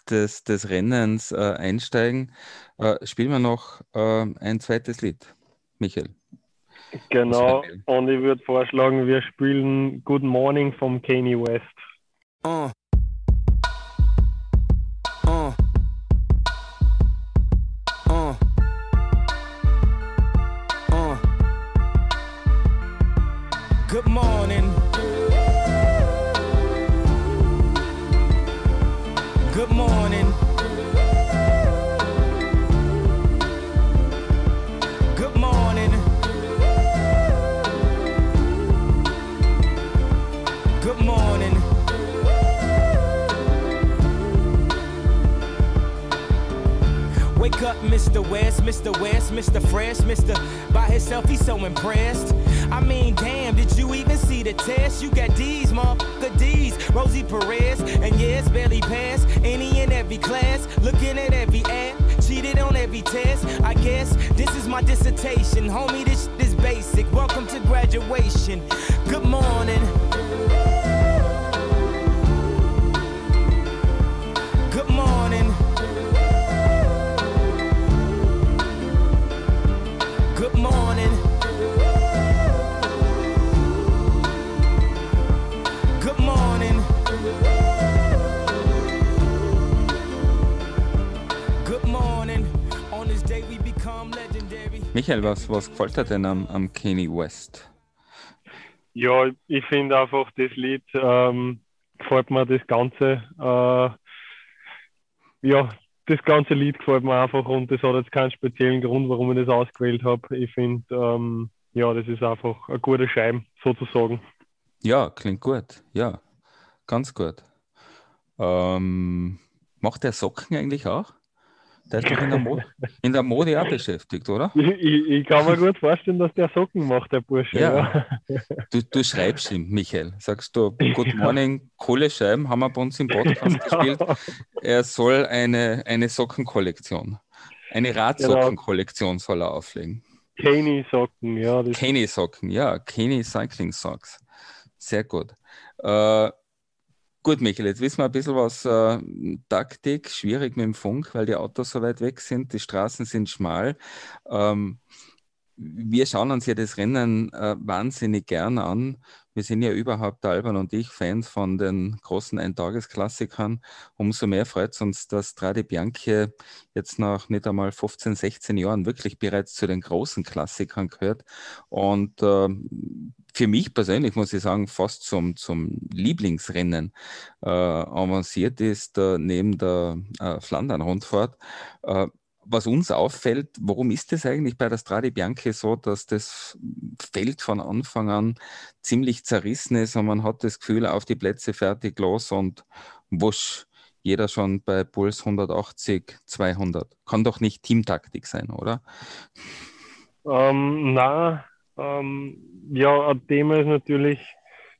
des, des Rennens äh, einsteigen, äh, spielen wir noch äh, ein zweites Lied. Michael. Genau, und ich würde vorschlagen, wir spielen Good Morning vom Kanye West. Uh. Michael, was, was gefällt dir denn am, am Kanye West? Ja, ich finde einfach das Lied, ähm, gefällt mir das Ganze. Äh, ja, das ganze Lied gefällt mir einfach und das hat jetzt keinen speziellen Grund, warum ich das ausgewählt habe. Ich finde, ähm, ja, das ist einfach eine gute Scheibe, sozusagen. Ja, klingt gut. Ja, ganz gut. Ähm, macht der Socken eigentlich auch? Der ist doch in der, Mode, in der Mode auch beschäftigt, oder? Ich, ich, ich, kann mir gut vorstellen, dass der Socken macht, der Bursche. Ja. ja. Du, du, schreibst ihm, Michael. Sagst du, Good Morning, Kohlescheiben haben wir bei uns im Podcast genau. gespielt. Er soll eine, eine Sockenkollektion, eine Radsockenkollektion soll er auflegen. Kenny Socken, ja. Kenny Socken, ja. Kenny Cycling Socks. Sehr gut. Äh, Gut, Michael, jetzt wissen wir ein bisschen was äh, Taktik, schwierig mit dem Funk, weil die Autos so weit weg sind, die Straßen sind schmal. Ähm, wir schauen uns ja das Rennen äh, wahnsinnig gern an. Wir sind ja überhaupt, Alban und ich, Fans von den großen Eintagesklassikern. Umso mehr freut es uns, dass Strade Bianchi jetzt nach nicht einmal 15, 16 Jahren wirklich bereits zu den großen Klassikern gehört. Und äh, für mich persönlich, muss ich sagen, fast zum, zum Lieblingsrennen äh, avanciert ist, äh, neben der äh, Flandern-Rundfahrt. Äh, was uns auffällt, warum ist es eigentlich bei der Strade Bianchi so, dass das Feld von Anfang an ziemlich zerrissen ist und man hat das Gefühl, auf die Plätze fertig los und wusch, jeder schon bei Puls 180, 200. Kann doch nicht Teamtaktik sein, oder? Ähm, na, ähm, ja, ein Thema ist natürlich,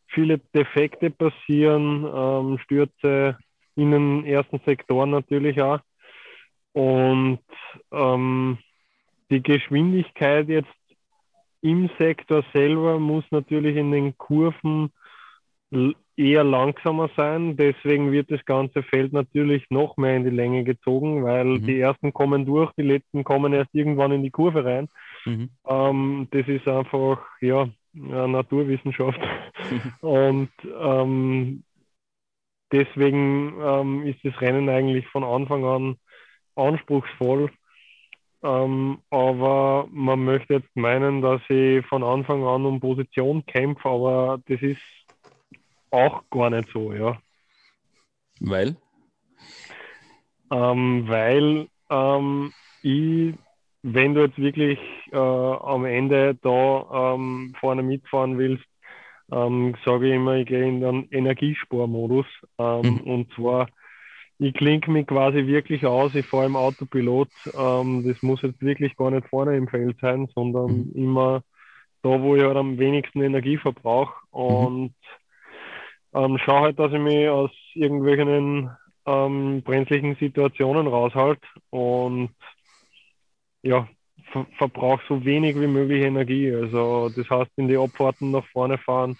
viele Defekte passieren, ähm, Stürze in den ersten Sektoren natürlich auch. Und ähm, die Geschwindigkeit jetzt im Sektor selber muss natürlich in den Kurven eher langsamer sein. Deswegen wird das ganze Feld natürlich noch mehr in die Länge gezogen, weil mhm. die ersten kommen durch, die letzten kommen erst irgendwann in die Kurve rein. Mhm. Ähm, das ist einfach ja Naturwissenschaft. Und ähm, deswegen ähm, ist das Rennen eigentlich von Anfang an anspruchsvoll. Ähm, aber man möchte jetzt meinen, dass ich von Anfang an um Position kämpfe, aber das ist auch gar nicht so, ja. Weil? Ähm, weil ähm, ich, wenn du jetzt wirklich äh, am Ende da ähm, vorne mitfahren willst, ähm, sage ich immer, ich gehe in den Energiesparmodus. Ähm, mhm. Und zwar ich klinke mich quasi wirklich aus, ich fahre im Autopilot. Ähm, das muss jetzt wirklich gar nicht vorne im Feld sein, sondern mhm. immer da, wo ich halt am wenigsten Energie verbrauche. Mhm. Und ähm, schaue halt, dass ich mich aus irgendwelchen ähm, brenzlichen Situationen raushalte und ja, ver verbrauche so wenig wie möglich Energie. Also das heißt, in die Abfahrten nach vorne fahren,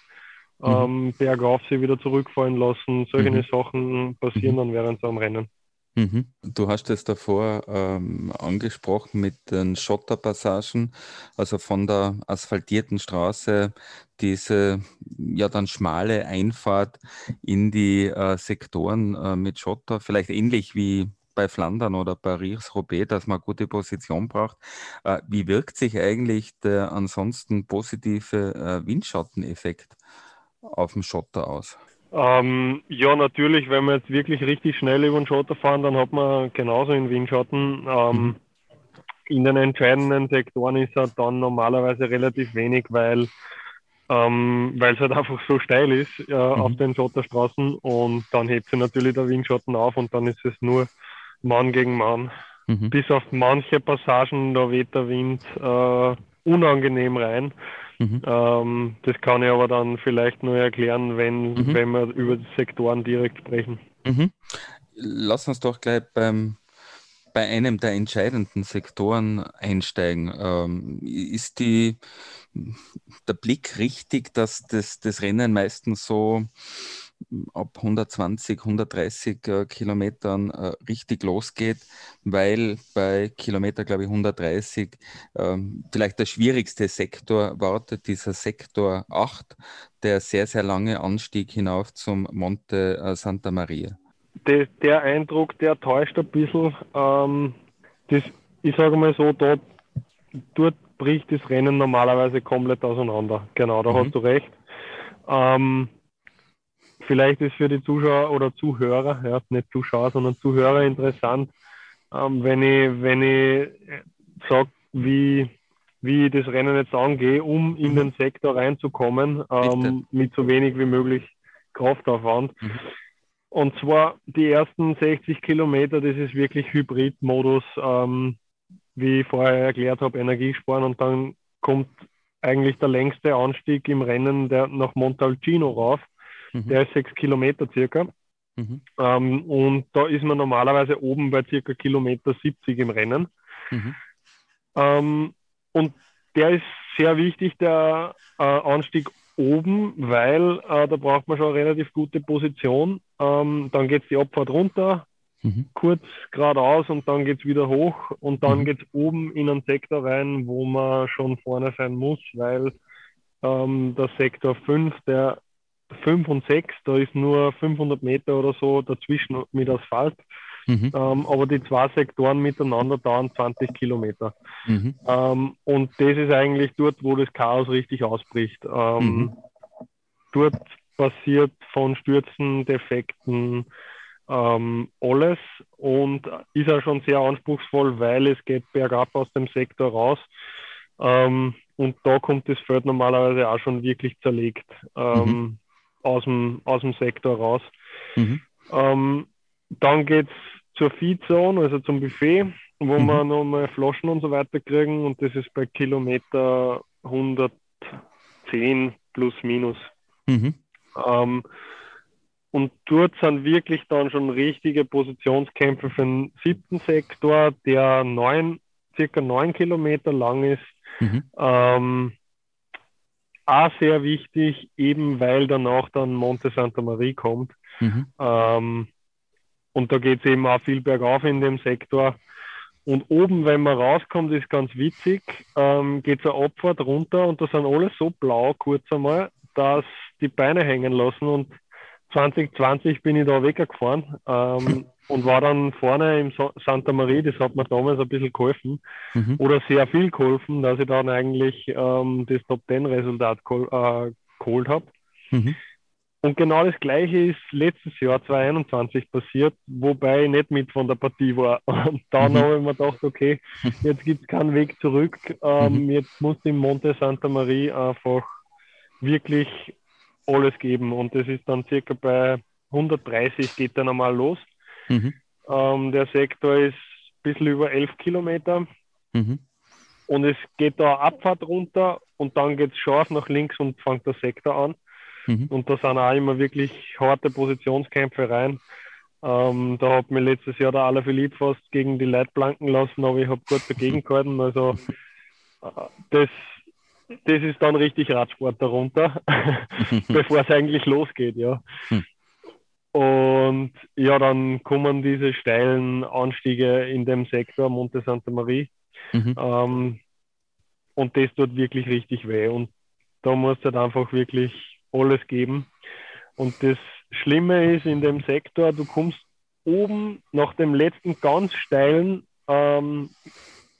mhm. ähm, bergauf sie wieder zurückfallen lassen. Solche mhm. Sachen passieren mhm. dann während so einem Rennen. Mhm. Du hast es davor ähm, angesprochen mit den Schotterpassagen, also von der asphaltierten Straße, diese ja dann schmale Einfahrt in die äh, Sektoren äh, mit Schotter, vielleicht ähnlich wie bei Flandern oder Paris-Roubaix, dass man gute Position braucht. Äh, wie wirkt sich eigentlich der ansonsten positive äh, Windschatteneffekt auf dem Schotter aus? Ähm, ja, natürlich, wenn wir jetzt wirklich richtig schnell über den Schotter fahren, dann hat man genauso in Windschatten. Ähm, mhm. In den entscheidenden Sektoren ist er dann normalerweise relativ wenig, weil ähm, weil es halt einfach so steil ist äh, mhm. auf den Schotterstraßen und dann hebt sich natürlich der Windschatten auf und dann ist es nur Mann gegen Mann. Mhm. Bis auf manche Passagen, da weht der Wind äh, unangenehm rein. Mhm. Ähm, das kann ich aber dann vielleicht nur erklären, wenn, mhm. wenn wir über die Sektoren direkt sprechen. Mhm. Lass uns doch gleich beim, bei einem der entscheidenden Sektoren einsteigen. Ähm, ist die, der Blick richtig, dass das, das Rennen meistens so ab 120, 130 äh, Kilometern äh, richtig losgeht, weil bei Kilometer, glaube ich, 130 äh, vielleicht der schwierigste Sektor wartet, dieser Sektor 8, der sehr, sehr lange Anstieg hinauf zum Monte äh, Santa Maria. Der, der, Eindruck, der täuscht ein bisschen. Ähm, das, ich sage mal so, dort, dort bricht das Rennen normalerweise komplett auseinander. Genau, da mhm. hast du recht. Ähm, Vielleicht ist für die Zuschauer oder Zuhörer, ja, nicht Zuschauer, sondern Zuhörer interessant, ähm, wenn ich, wenn ich sage, wie, wie ich das Rennen jetzt angehe, um in den Sektor reinzukommen, ähm, mit so wenig wie möglich Kraftaufwand. Mhm. Und zwar die ersten 60 Kilometer, das ist wirklich Hybrid-Modus, ähm, wie ich vorher erklärt habe, Energiesparen. Und dann kommt eigentlich der längste Anstieg im Rennen der nach Montalcino rauf. Mhm. Der ist sechs Kilometer circa. Mhm. Ähm, und da ist man normalerweise oben bei circa Kilometer 70 im Rennen. Mhm. Ähm, und der ist sehr wichtig, der äh, Anstieg oben, weil äh, da braucht man schon eine relativ gute Position. Ähm, dann geht es die Abfahrt runter, mhm. kurz geradeaus und dann geht es wieder hoch und dann mhm. geht es oben in einen Sektor rein, wo man schon vorne sein muss, weil ähm, der Sektor 5, der 5 und 6, da ist nur 500 Meter oder so dazwischen mit Asphalt. Mhm. Ähm, aber die zwei Sektoren miteinander dauern 20 Kilometer. Mhm. Ähm, und das ist eigentlich dort, wo das Chaos richtig ausbricht. Ähm, mhm. Dort passiert von Stürzen, Defekten, ähm, alles und ist auch schon sehr anspruchsvoll, weil es geht bergab aus dem Sektor raus. Ähm, und da kommt das Feld normalerweise auch schon wirklich zerlegt ähm, mhm. Aus, dem, aus dem Sektor raus. Mhm. Ähm, dann geht es zur Feedzone, also zum Buffet, wo mhm. wir nochmal Flaschen und so weiter kriegen und das ist bei Kilometer 110 plus minus. Mhm. Ähm, und dort sind wirklich dann schon richtige Positionskämpfe für den siebten Sektor, der neun, circa neun Kilometer lang ist. Mhm. Ähm, auch sehr wichtig, eben weil danach dann Monte Santa Maria kommt. Mhm. Ähm, und da geht es eben auch viel bergauf in dem Sektor. Und oben, wenn man rauskommt, ist ganz witzig, ähm, geht es eine Abfahrt runter und da sind alle so blau kurz einmal, dass die Beine hängen lassen und 2020 bin ich da weggefahren ähm, und war dann vorne im Santa Maria, das hat mir damals ein bisschen geholfen mhm. oder sehr viel geholfen, dass ich dann eigentlich ähm, das Top Ten Resultat äh, geholt habe. Mhm. Und genau das Gleiche ist letztes Jahr 2021 passiert, wobei ich nicht mit von der Partie war. Und dann mhm. habe ich mir gedacht, okay, jetzt gibt es keinen Weg zurück. Ähm, mhm. Jetzt muss im Monte Santa Maria einfach wirklich alles geben. Und das ist dann circa bei 130 geht dann einmal los. Mhm. Ähm, der Sektor ist ein bisschen über 11 Kilometer. Mhm. Und es geht da Abfahrt runter und dann geht es scharf nach links und fängt der Sektor an. Mhm. Und da sind auch immer wirklich harte Positionskämpfe rein. Ähm, da hat mir letztes Jahr der Alaphilippe fast gegen die Leitplanken lassen, aber ich habe gut dagegen gehalten. Also äh, das das ist dann richtig Radsport darunter, bevor es eigentlich losgeht, ja. Hm. Und ja, dann kommen diese steilen Anstiege in dem Sektor Monte Santa Maria. Mhm. Ähm, und das tut wirklich richtig weh. Und da muss halt einfach wirklich alles geben. Und das Schlimme ist in dem Sektor, du kommst oben nach dem letzten ganz steilen ähm,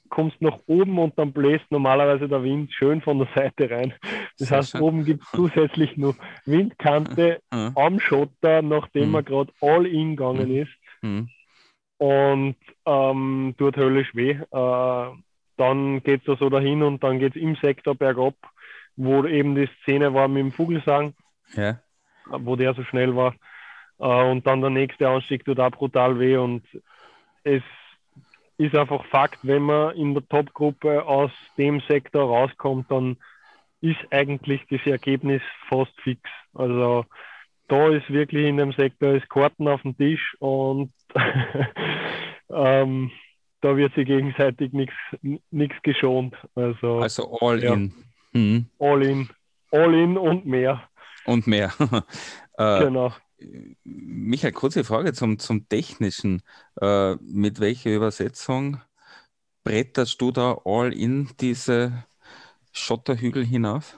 kommst nach oben und dann bläst normalerweise der Wind schön von der Seite rein. Das Sehr heißt, schön. oben gibt es zusätzlich noch Windkante am Schotter, nachdem mhm. er gerade all in gegangen mhm. ist. Mhm. Und ähm, tut höllisch weh. Äh, dann geht es da so dahin und dann geht es im Sektor bergab, wo eben die Szene war mit dem Vogelsang, ja. wo der so schnell war. Äh, und dann der nächste Anstieg tut auch brutal weh und es ist einfach Fakt, wenn man in der Top-Gruppe aus dem Sektor rauskommt, dann ist eigentlich das Ergebnis fast fix. Also da ist wirklich in dem Sektor ist Karten auf dem Tisch und ähm, da wird sich gegenseitig nichts geschont. Also, also all ja, in. Mhm. All in. All in und mehr. Und mehr. äh, genau. Michael, kurze Frage zum, zum Technischen. Äh, mit welcher Übersetzung bretterst du da all in diese Schotterhügel hinauf?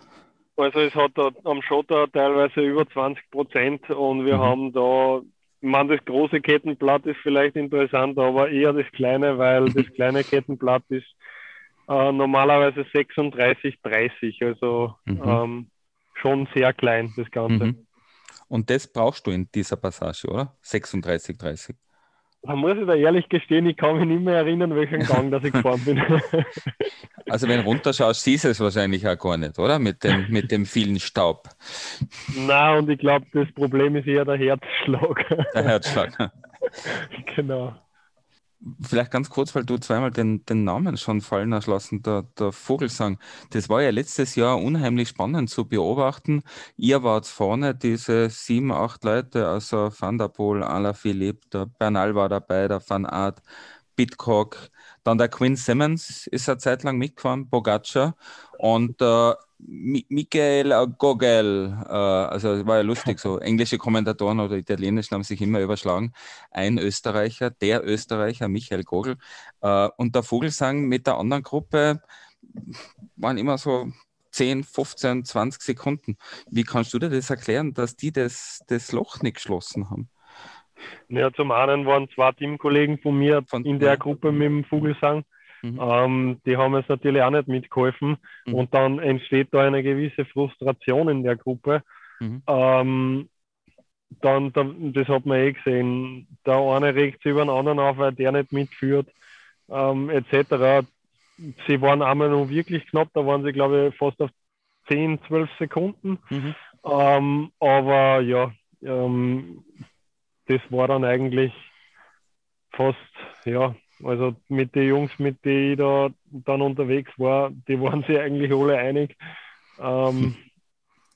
Also es hat da am Schotter teilweise über 20 Prozent und wir mhm. haben da, ich meine, das große Kettenblatt ist vielleicht interessant, aber eher das kleine, weil das kleine Kettenblatt ist äh, normalerweise 36, 30, also mhm. ähm, schon sehr klein das Ganze. Mhm. Und das brauchst du in dieser Passage, oder? 36, 30. Da muss ich da ehrlich gestehen, ich kann mich nicht mehr erinnern, welchen Gang dass ich gefahren bin. Also wenn du runterschaust, siehst du es wahrscheinlich auch gar nicht, oder? Mit dem, mit dem vielen Staub. Nein, und ich glaube, das Problem ist eher der Herzschlag. Der Herzschlag. genau. Vielleicht ganz kurz, weil du zweimal den, den Namen schon fallen hast lassen, der, der Vogelsang. Das war ja letztes Jahr unheimlich spannend zu beobachten. Ihr wart vorne, diese sieben, acht Leute, also Van der Poel, Alaphilippe, der Bernal war dabei, der Van Aert, Bitcock, dann der Quinn Simmons ist eine Zeit lang mitgefahren, Bogaccia und äh, Michael Gogel, äh, also war ja lustig, so englische Kommentatoren oder italienischen haben sich immer überschlagen. Ein Österreicher, der Österreicher, Michael Gogel. Äh, und der Vogelsang mit der anderen Gruppe waren immer so 10, 15, 20 Sekunden. Wie kannst du dir das erklären, dass die das, das Loch nicht geschlossen haben? Ja, zum einen waren zwei Teamkollegen von mir von, in der Gruppe mit dem Vogelsang. Mhm. Ähm, die haben es natürlich auch nicht mitgeholfen. Mhm. Und dann entsteht da eine gewisse Frustration in der Gruppe. Mhm. Ähm, dann, dann, das hat man eh gesehen, der eine regt sich über den anderen auf, weil der nicht mitführt, ähm, etc. Sie waren einmal noch wirklich knapp, da waren sie, glaube ich, fast auf 10, 12 Sekunden. Mhm. Ähm, aber ja, ähm, das war dann eigentlich fast, ja, also mit den Jungs, mit denen ich da dann unterwegs war, die waren sich eigentlich alle einig. Ähm,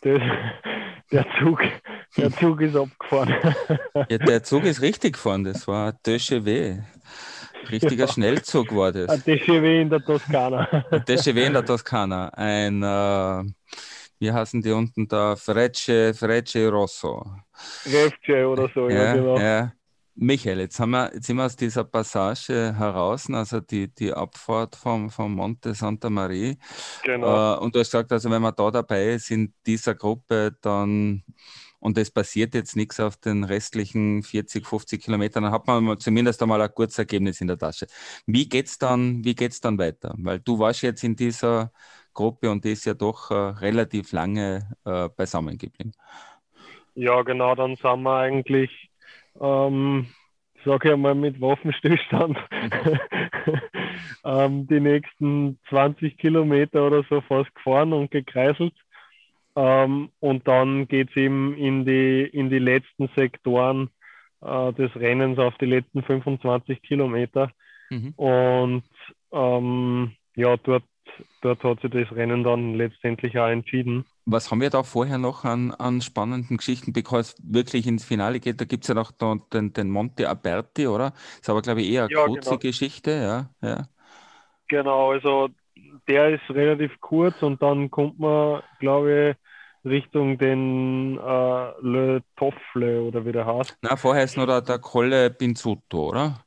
das, der, Zug, der Zug ist abgefahren. Ja, der Zug ist richtig gefahren, das war ein TGW. Richtiger ja. Schnellzug war das. Ein TGW in der Toskana. Ein TGW in der Toskana. Ein, äh, wie heißen die unten da? Frecce, Frecce Rosso. Refce oder so, ja, ja genau. Ja. Michael, jetzt, haben wir, jetzt sind wir aus dieser Passage heraus, also die, die Abfahrt vom, vom Monte Santa Maria. Genau. Äh, und du hast gesagt, also wenn man da dabei ist in dieser Gruppe, dann und es passiert jetzt nichts auf den restlichen 40, 50 Kilometern, dann hat man zumindest einmal ein kurzes Ergebnis in der Tasche. Wie geht's dann, wie geht's dann weiter? Weil du warst jetzt in dieser Gruppe und die ist ja doch äh, relativ lange äh, beisammen geblieben. Ja, genau, dann sind wir eigentlich ähm, sage ich einmal mit Waffenstillstand, ähm, die nächsten 20 Kilometer oder so fast gefahren und gekreiselt. Ähm, und dann geht es eben in die, in die letzten Sektoren äh, des Rennens auf die letzten 25 Kilometer. Mhm. Und ähm, ja, dort, dort hat sich das Rennen dann letztendlich auch entschieden. Was haben wir da vorher noch an, an spannenden Geschichten, bevor es wirklich ins Finale geht? Da gibt es ja noch den, den Monte Aberti, oder? Ist aber, glaube ich, eher eine ja, kurze genau. Geschichte, ja, ja. Genau, also der ist relativ kurz und dann kommt man, glaube ich, Richtung den äh, Le Toffle oder wie der heißt. Na, vorher ist noch der, der Colle Pinzutto, oder?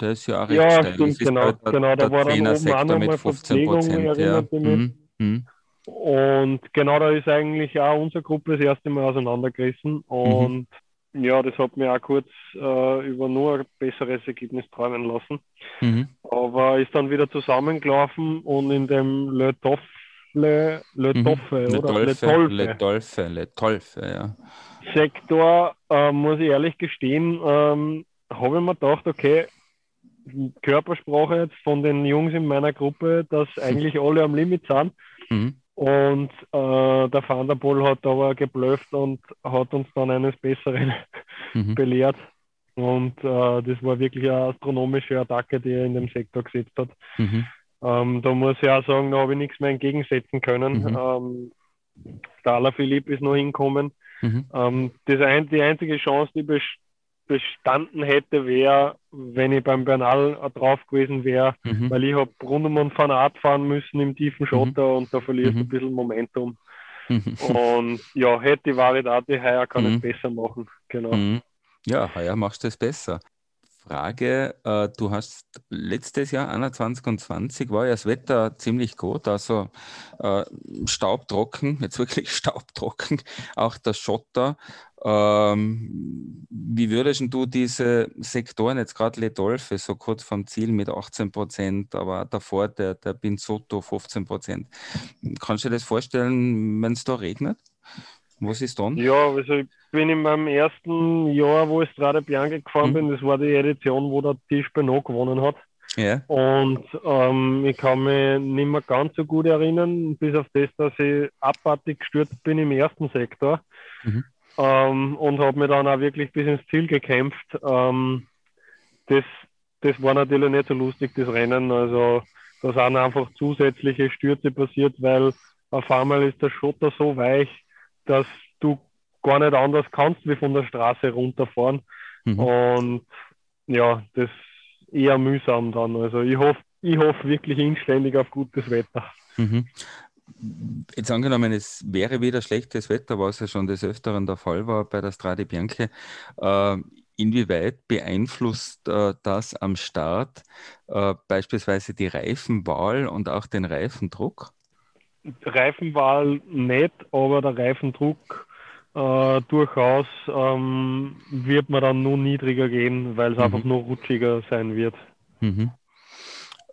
Der ist ja auch recht ja, steil. Stimmt, genau, genau. Da war dann oben auch mit 15 Prozent. Ja. Mhm. Mhm. Und genau da ist eigentlich auch unsere Gruppe das erste Mal auseinandergerissen. Und mhm. ja, das hat mir auch kurz äh, über nur ein besseres Ergebnis träumen lassen. Mhm. Aber ist dann wieder zusammengelaufen und in dem Le Toffle, Le mhm. Toffe, Le oder? Le Tolfe. Le Tolfe, Le Tolfe, ja. Sektor, äh, muss ich ehrlich gestehen, ähm, habe ich mir gedacht, okay, Körpersprache jetzt von den Jungs in meiner Gruppe, dass eigentlich alle am Limit sind. Mhm. Und äh, der Poel hat aber geblufft und hat uns dann eines Besseren mhm. belehrt. Und äh, das war wirklich eine astronomische Attacke, die er in dem Sektor gesetzt hat. Mhm. Ähm, da muss ich auch sagen, da habe ich nichts mehr entgegensetzen können. Mhm. Ähm, der Alaphilippe ist noch hinkommen. Mhm. Ähm, das ein, die einzige Chance, die bestanden hätte, wäre, wenn ich beim Bernal drauf gewesen wäre, mhm. weil ich habe um von Art fahren müssen im tiefen Schotter mhm. und da verliert mhm. ein bisschen Momentum. Mhm. Und ja, hätte Variedade heuer kann ich mhm. besser machen. Genau. Mhm. Ja, heuer machst du es besser. Frage, äh, du hast letztes Jahr 21 und 20 war ja das Wetter ziemlich gut, also äh, staubtrocken, jetzt wirklich staubtrocken, auch der Schotter. Ähm, wie würdest du diese Sektoren, jetzt gerade Ledolfe, so kurz vom Ziel mit 18 Prozent, aber davor der, der Binzotto 15 Prozent, kannst du dir das vorstellen, wenn es da regnet? Was ist dann? Ja, also ich bin in meinem ersten Jahr, wo ich Strade Bianca gefahren mhm. bin, das war die Edition, wo der Tisch Benot gewonnen hat. Ja. Und ähm, ich kann mich nicht mehr ganz so gut erinnern, bis auf das, dass ich abartig gestürzt bin im ersten Sektor. Mhm. Ähm, und habe mir dann auch wirklich bis ins Ziel gekämpft. Ähm, das, das war natürlich nicht so lustig, das Rennen. Also da sind einfach zusätzliche Stürze passiert, weil auf einmal ist der Schotter so weich, dass du gar nicht anders kannst, wie von der Straße runterfahren. Mhm. Und ja, das eher mühsam dann. Also ich hoffe ich hoff wirklich inständig auf gutes Wetter. Mhm. Jetzt angenommen, es wäre wieder schlechtes Wetter, was ja schon des Öfteren der Fall war bei der Strade Bianche. Äh, inwieweit beeinflusst äh, das am Start äh, beispielsweise die Reifenwahl und auch den Reifendruck? Reifenwahl nicht, aber der Reifendruck äh, durchaus ähm, wird man dann nur niedriger gehen, weil es mhm. einfach nur rutschiger sein wird. Mhm.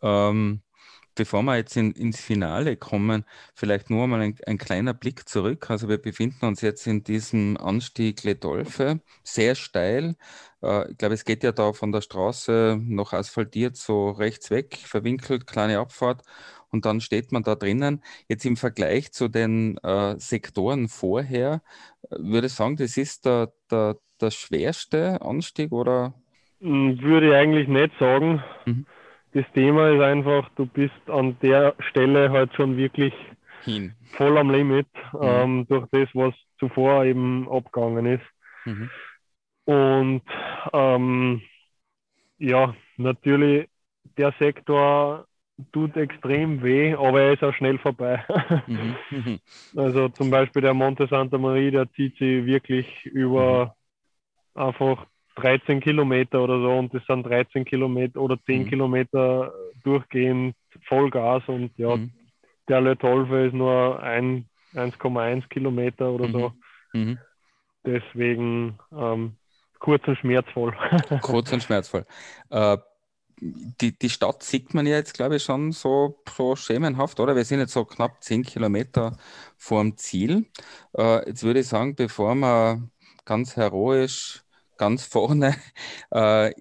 Ähm, bevor wir jetzt in, ins Finale kommen, vielleicht nur mal ein, ein, kleiner Blick zurück. Also wir befinden uns jetzt in diesem Anstieg Ledolfe, sehr steil. Äh, ich glaube, es geht ja da von der Straße noch asphaltiert, so rechts weg, verwinkelt, kleine Abfahrt und dann steht man da drinnen. Jetzt im Vergleich zu den äh, Sektoren vorher, äh, würde ich sagen, das ist der, der, der schwerste Anstieg oder? Hm, würde ich eigentlich nicht sagen. Mhm. Das Thema ist einfach, du bist an der Stelle halt schon wirklich Hin. voll am Limit mhm. ähm, durch das, was zuvor eben abgegangen ist. Mhm. Und ähm, ja, natürlich der Sektor tut extrem weh, aber er ist auch schnell vorbei. Mhm. mhm. Also zum Beispiel der Monte Santa Maria, der zieht sich wirklich über mhm. einfach 13 Kilometer oder so und das sind 13 Kilometer oder 10 mhm. Kilometer durchgehend Vollgas und ja, mhm. der Le Tolfe ist nur 1,1 Kilometer oder so. Mhm. mhm. Deswegen ähm, kurz und schmerzvoll. kurz und schmerzvoll. Äh, die, die Stadt sieht man ja jetzt, glaube ich, schon so, so schemenhaft, oder? Wir sind jetzt so knapp zehn Kilometer vorm Ziel. Äh, jetzt würde ich sagen, bevor wir ganz heroisch ganz vorne äh,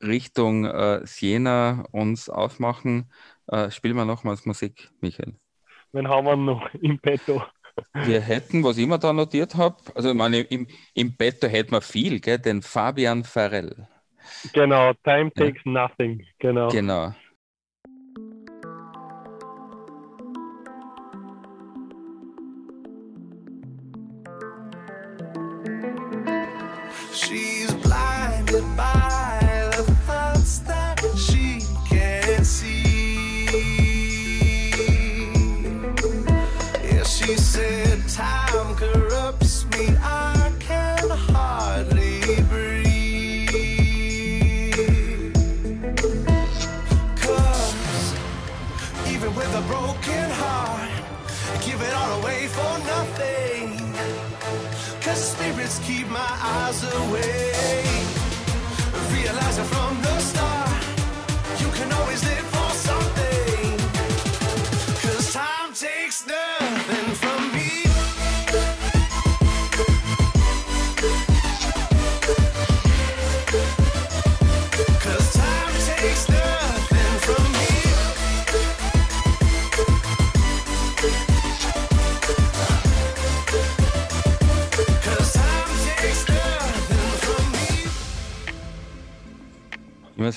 Richtung äh, Siena uns aufmachen, äh, spielen wir nochmals Musik, Michael. Wen haben wir noch im Petto? Wir hätten, was ich immer da notiert habe, also ich meine, im, im Petto hätten wir viel, gell? den Fabian Farrell. Genau, Time Takes ja. Nothing, genau. Genau.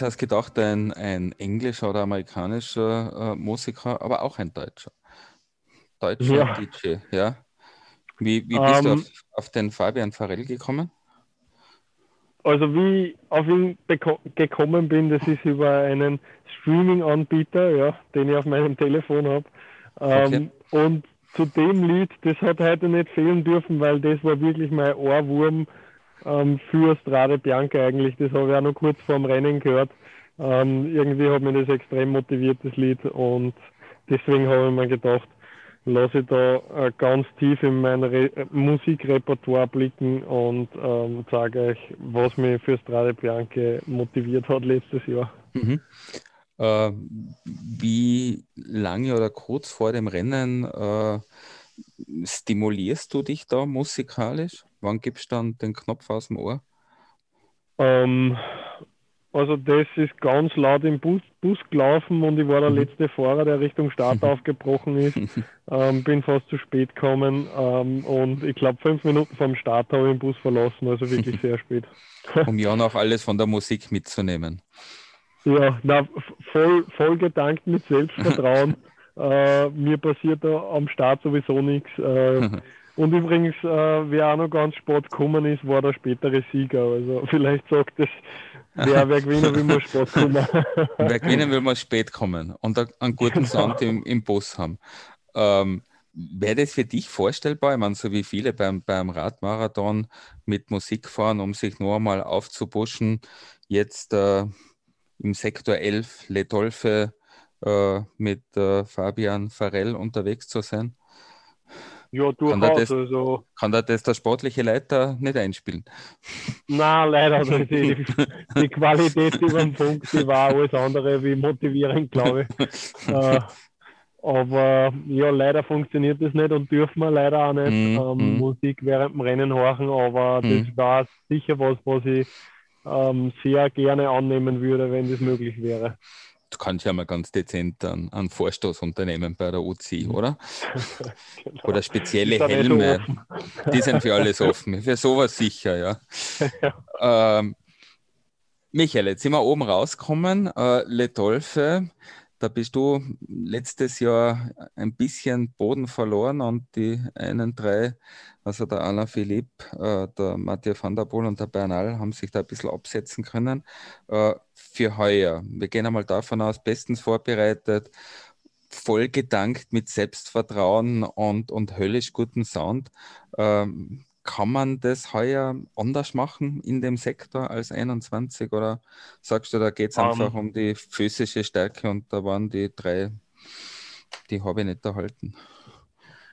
Habe mir gedacht, ein, ein englischer oder amerikanischer äh, Musiker, aber auch ein Deutscher. Deutscher ja. DJ, ja. Wie, wie bist um, du ähm. auf, auf, den Fabian Farell gekommen? Also wie ich auf ihn gekommen bin, das ist über einen Streaming-Anbieter, ja, den ich auf meinem Telefon habe. Ähm, okay. Und zu dem Lied, das hat heute nicht fehlen dürfen, weil das war wirklich mein Ohrwurm ähm, für Strade Bianca eigentlich. Das habe ich auch noch kurz vor dem Rennen gehört. Ähm, irgendwie hat mich das extrem motiviert, das Lied. Und deswegen habe ich mir gedacht, lasse ich da äh, ganz tief in mein Re Musikrepertoire blicken und ähm, sage euch, was mich für Strade Bianca motiviert hat letztes Jahr. Mhm. Äh, wie lange oder kurz vor dem Rennen äh, stimulierst du dich da musikalisch? Wann gibst du dann den Knopf aus dem Ohr? Ähm, also das ist ganz laut im Bus, Bus gelaufen und ich war der mhm. letzte Fahrer, der Richtung Start aufgebrochen ist. Ähm, bin fast zu spät gekommen ähm, und ich glaube fünf Minuten vom Start habe ich den Bus verlassen, also wirklich sehr spät. um ja noch alles von der Musik mitzunehmen. Ja, na, voll, voll gedankt mit Selbstvertrauen. äh, mir passiert da am Start sowieso nichts. Äh, Und übrigens, äh, wer auch noch ganz spät gekommen ist, war der spätere Sieger. Also vielleicht sagt es, wer, wer gewinnen will, muss spät kommen. wer gewinnen will, muss spät kommen und einen guten genau. Sound im, im Bus haben. Ähm, Wäre das für dich vorstellbar? Ich meine, so wie viele beim, beim Radmarathon mit Musik fahren, um sich nur einmal aufzubuschen, jetzt äh, im Sektor 11 Le Dolfe äh, mit äh, Fabian Farell unterwegs zu sein? Ja, durchaus. Kann also, kann das der sportliche Leiter nicht einspielen? Nein, leider nicht. Die, die Qualität über den Funk, die war alles andere wie motivierend, glaube ich. äh, aber ja, leider funktioniert das nicht und dürfen wir leider auch nicht mm, ähm, mm. Musik während dem Rennen horchen, aber mm. das war sicher was, was ich ähm, sehr gerne annehmen würde, wenn das möglich wäre kannst ja mal ganz dezent einen, einen Vorstoß unternehmen bei der UCI, mhm. oder? genau. Oder spezielle die Helme. So die sind für alles offen. Für sowas sicher, ja. ja. Ähm, Michael, jetzt sind wir oben rausgekommen. Äh, Le Dolfe, da bist du letztes Jahr ein bisschen Boden verloren und die einen drei, also der Alain Philippe, äh, der Mathieu van der Poel und der Bernal, haben sich da ein bisschen absetzen können. Äh, für heuer, wir gehen einmal davon aus, bestens vorbereitet, voll gedankt mit Selbstvertrauen und, und höllisch guten Sound. Ähm, kann man das heuer anders machen in dem Sektor als 21 oder sagst du, da geht es um, ähm. einfach um die physische Stärke und da waren die drei, die habe ich nicht erhalten?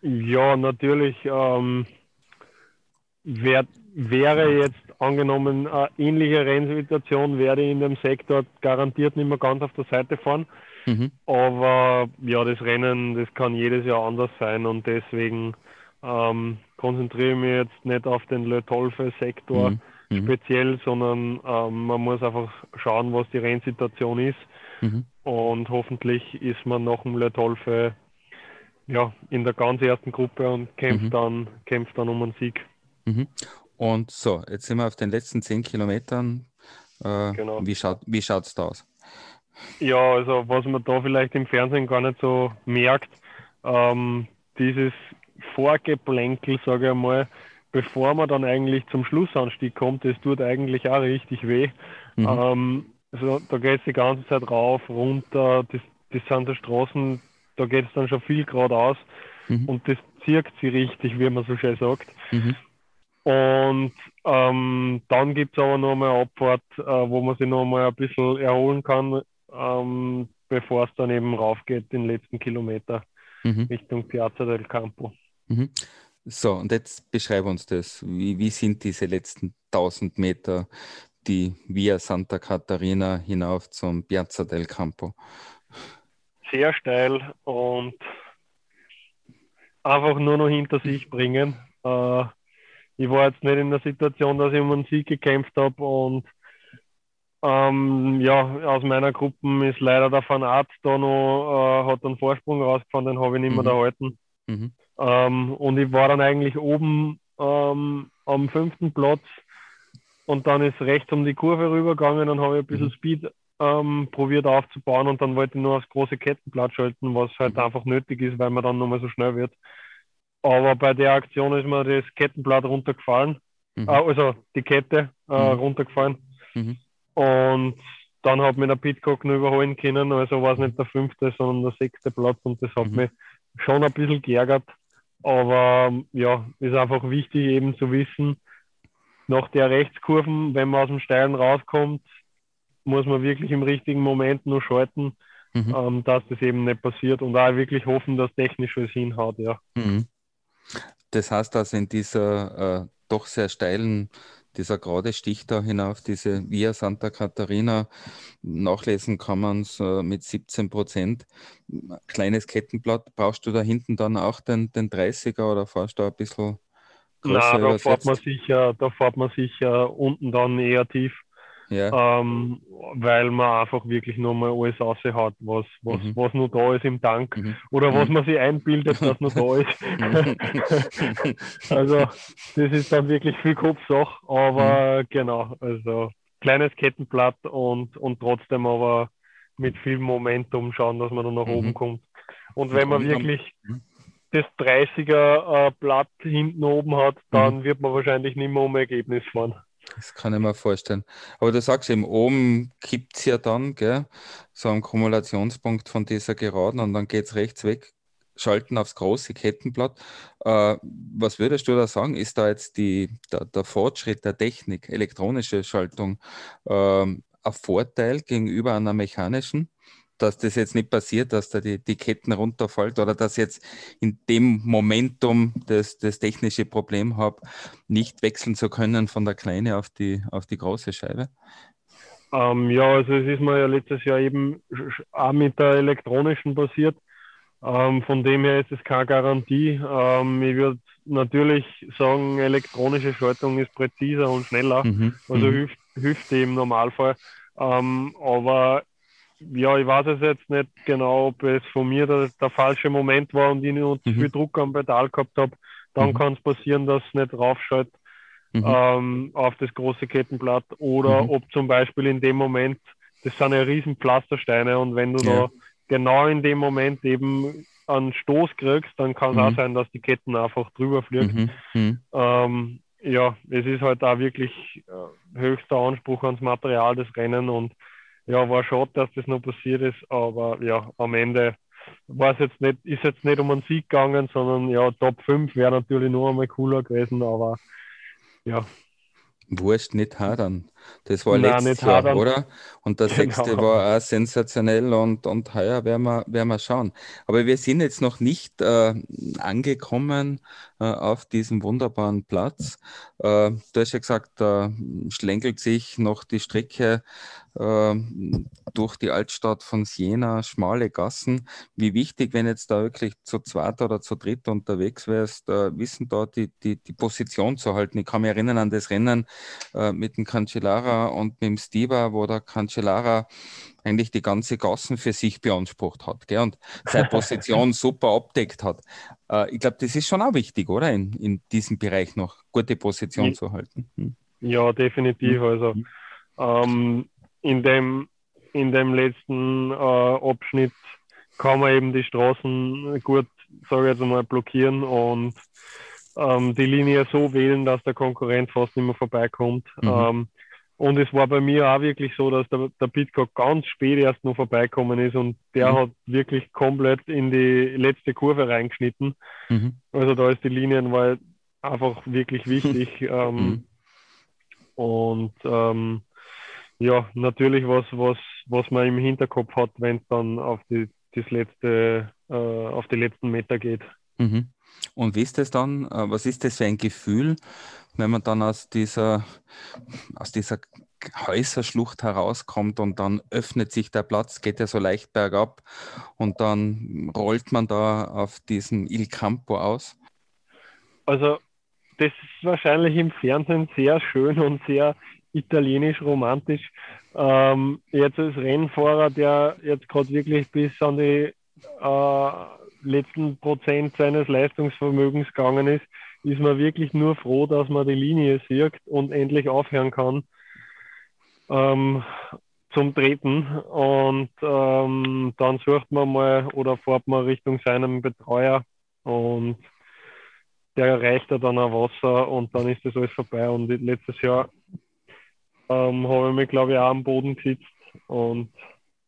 Ja, natürlich. Ähm, wär, wäre jetzt angenommen eine ähnliche Rennsituation, werde ich in dem Sektor garantiert nicht mehr ganz auf der Seite fahren. Mhm. Aber ja, das Rennen, das kann jedes Jahr anders sein und deswegen ähm, konzentriere mich jetzt nicht auf den Le Tolfe-Sektor mhm. mhm. speziell, sondern ähm, man muss einfach schauen, was die Rennsituation ist. Mhm. Und hoffentlich ist man nach dem Le Tolfe ja, in der ganz ersten Gruppe und kämpft, mhm. dann, kämpft dann um einen Sieg. Mhm. Und so, jetzt sind wir auf den letzten zehn Kilometern. Äh, genau. Wie schaut wie da aus? Ja, also was man da vielleicht im Fernsehen gar nicht so merkt, ähm, dieses Vorgeplänkel, sage ich einmal, bevor man dann eigentlich zum Schlussanstieg kommt, das tut eigentlich auch richtig weh. Mhm. Ähm, also da geht es die ganze Zeit rauf, runter, das, das sind so Straßen, da geht es dann schon viel geradeaus mhm. und das zirkt sie richtig, wie man so schön sagt. Mhm. Und ähm, dann gibt es aber noch mal eine Abfahrt, äh, wo man sich noch mal ein bisschen erholen kann, ähm, bevor es dann eben raufgeht, den letzten Kilometer mhm. Richtung Piazza del Campo. Mhm. So, und jetzt beschreib uns das. Wie, wie sind diese letzten 1000 Meter, die via Santa Catarina hinauf zum Piazza del Campo? Sehr steil und einfach nur noch hinter sich bringen. Äh, ich war jetzt nicht in der Situation, dass ich um einen Sieg gekämpft habe und ähm, ja, aus meiner Gruppe ist leider der Van Art da noch, äh, hat einen Vorsprung rausgefahren, den habe ich nicht mehr mhm. erhalten. Mhm. Ähm, und ich war dann eigentlich oben ähm, am fünften Platz und dann ist rechts um die Kurve rübergegangen, dann habe ich ein bisschen mhm. Speed ähm, probiert aufzubauen und dann wollte ich nur aufs große Kettenblatt schalten, was halt mhm. einfach nötig ist, weil man dann nochmal so schnell wird. Aber bei der Aktion ist mir das Kettenblatt runtergefallen, mhm. äh, also die Kette äh, mhm. runtergefallen. Mhm. Und dann hat mir der Pitcock nur überholen können, also war es nicht der fünfte, sondern der sechste Platz und das hat mhm. mich schon ein bisschen geärgert. Aber ja, ist einfach wichtig eben zu wissen, nach der Rechtskurven, wenn man aus dem Steilen rauskommt, muss man wirklich im richtigen Moment nur schalten, mhm. ähm, dass das eben nicht passiert und auch wirklich hoffen, dass technisch was hinhaut, ja. Mhm. Das heißt, dass in dieser äh, doch sehr steilen dieser gerade Stich da hinauf, diese Via Santa Catarina, nachlesen kann man es äh, mit 17 Prozent. Kleines Kettenblatt, brauchst du da hinten dann auch den, den 30er oder fährst du da ein bisschen größer Nein, da fährt man sicher, da fährt man sicher unten dann eher tief ja. Ähm, weil man einfach wirklich nur mal alles raushaut, was, was, mhm. was noch da ist im Tank mhm. oder was mhm. man sich einbildet, dass noch da ist. also das ist dann wirklich viel Kopfsache, aber mhm. genau, also kleines Kettenblatt und, und trotzdem aber mit viel Momentum schauen, dass man dann nach oben mhm. kommt. Und wenn man wirklich mhm. das 30er äh, Blatt hinten oben hat, dann wird man wahrscheinlich nicht mehr um Ergebnis fahren. Das kann ich mir vorstellen. Aber du sagst eben, oben kippt es ja dann, gell, so am Kumulationspunkt von dieser Geraden und dann geht es rechts weg, schalten aufs große Kettenblatt. Äh, was würdest du da sagen? Ist da jetzt die, der, der Fortschritt der Technik, elektronische Schaltung, äh, ein Vorteil gegenüber einer mechanischen? Dass das jetzt nicht passiert, dass da die, die Ketten runterfällt oder dass jetzt in dem Momentum das, das technische Problem habe, nicht wechseln zu können von der kleinen auf die, auf die große Scheibe? Ähm, ja, also es ist mir ja letztes Jahr eben auch mit der elektronischen passiert. Ähm, von dem her ist es keine Garantie. Ähm, ich würde natürlich sagen, elektronische Schaltung ist präziser und schneller, mhm. also mhm. hilft, hilft im Normalfall. Ähm, aber ja, ich weiß es jetzt nicht genau, ob es von mir der, der falsche Moment war und ich noch zu mhm. viel Druck am Pedal gehabt habe. Dann mhm. kann es passieren, dass es nicht raufschaut mhm. ähm, auf das große Kettenblatt. Oder mhm. ob zum Beispiel in dem Moment, das sind ja riesen Pflastersteine und wenn du ja. da genau in dem Moment eben einen Stoß kriegst, dann kann es auch mhm. sein, dass die Ketten einfach drüber fliegt. Ähm, ja, es ist halt auch wirklich äh, höchster Anspruch ans Material des Rennen und ja, war schade, dass das noch passiert ist, aber ja, am Ende war es jetzt nicht, ist jetzt nicht um einen Sieg gegangen, sondern ja, Top 5 wäre natürlich noch einmal cooler gewesen, aber ja. Wurscht, nicht hadern. Das war Nein, letztes Jahr, oder? Und der genau. sechste war auch sensationell und, und heuer werden wir, werden wir schauen. Aber wir sind jetzt noch nicht äh, angekommen äh, auf diesem wunderbaren Platz. Äh, du hast ja gesagt, da schlängelt sich noch die Strecke äh, durch die Altstadt von Siena, schmale Gassen. Wie wichtig, wenn jetzt da wirklich zu zweit oder zu dritt unterwegs wärst, äh, wissen da die, die, die Position zu halten. Ich kann mich erinnern an das Rennen äh, mit dem Cancellara und mit dem Stiba, wo der Cancellara eigentlich die ganze Gassen für sich beansprucht hat gell? und seine Position super abdeckt hat. Äh, ich glaube, das ist schon auch wichtig, oder? In, in diesem Bereich noch gute Position ja. zu halten. Hm. Ja, definitiv. Hm. Also ähm, in dem, in dem letzten äh, Abschnitt kann man eben die Straßen gut, sage ich jetzt mal, blockieren und ähm, die Linie so wählen, dass der Konkurrent fast nicht mehr vorbeikommt. Mhm. Ähm, und es war bei mir auch wirklich so, dass der, der Pitcock ganz spät erst noch vorbeikommen ist und der mhm. hat wirklich komplett in die letzte Kurve reingeschnitten. Mhm. Also da ist die Linien einfach wirklich wichtig. ähm, mhm. Und ähm, ja, natürlich was, was, was man im Hinterkopf hat, wenn es dann auf die, das letzte, äh, auf die letzten Meter geht. Mhm. Und wie ist das dann? Äh, was ist das für ein Gefühl, wenn man dann aus dieser, aus dieser Häuserschlucht herauskommt und dann öffnet sich der Platz, geht ja so leicht bergab und dann rollt man da auf diesem Il Campo aus? Also, das ist wahrscheinlich im Fernsehen sehr schön und sehr italienisch romantisch. Ähm, jetzt als Rennfahrer, der jetzt gerade wirklich bis an die äh, letzten Prozent seines Leistungsvermögens gegangen ist, ist man wirklich nur froh, dass man die Linie sieht und endlich aufhören kann ähm, zum Treten. Und ähm, dann sucht man mal oder fährt man Richtung seinem Betreuer und der reicht er dann auch Wasser und dann ist das alles vorbei. Und letztes Jahr ähm, habe ich mich, glaube ich, auch am Boden gesetzt und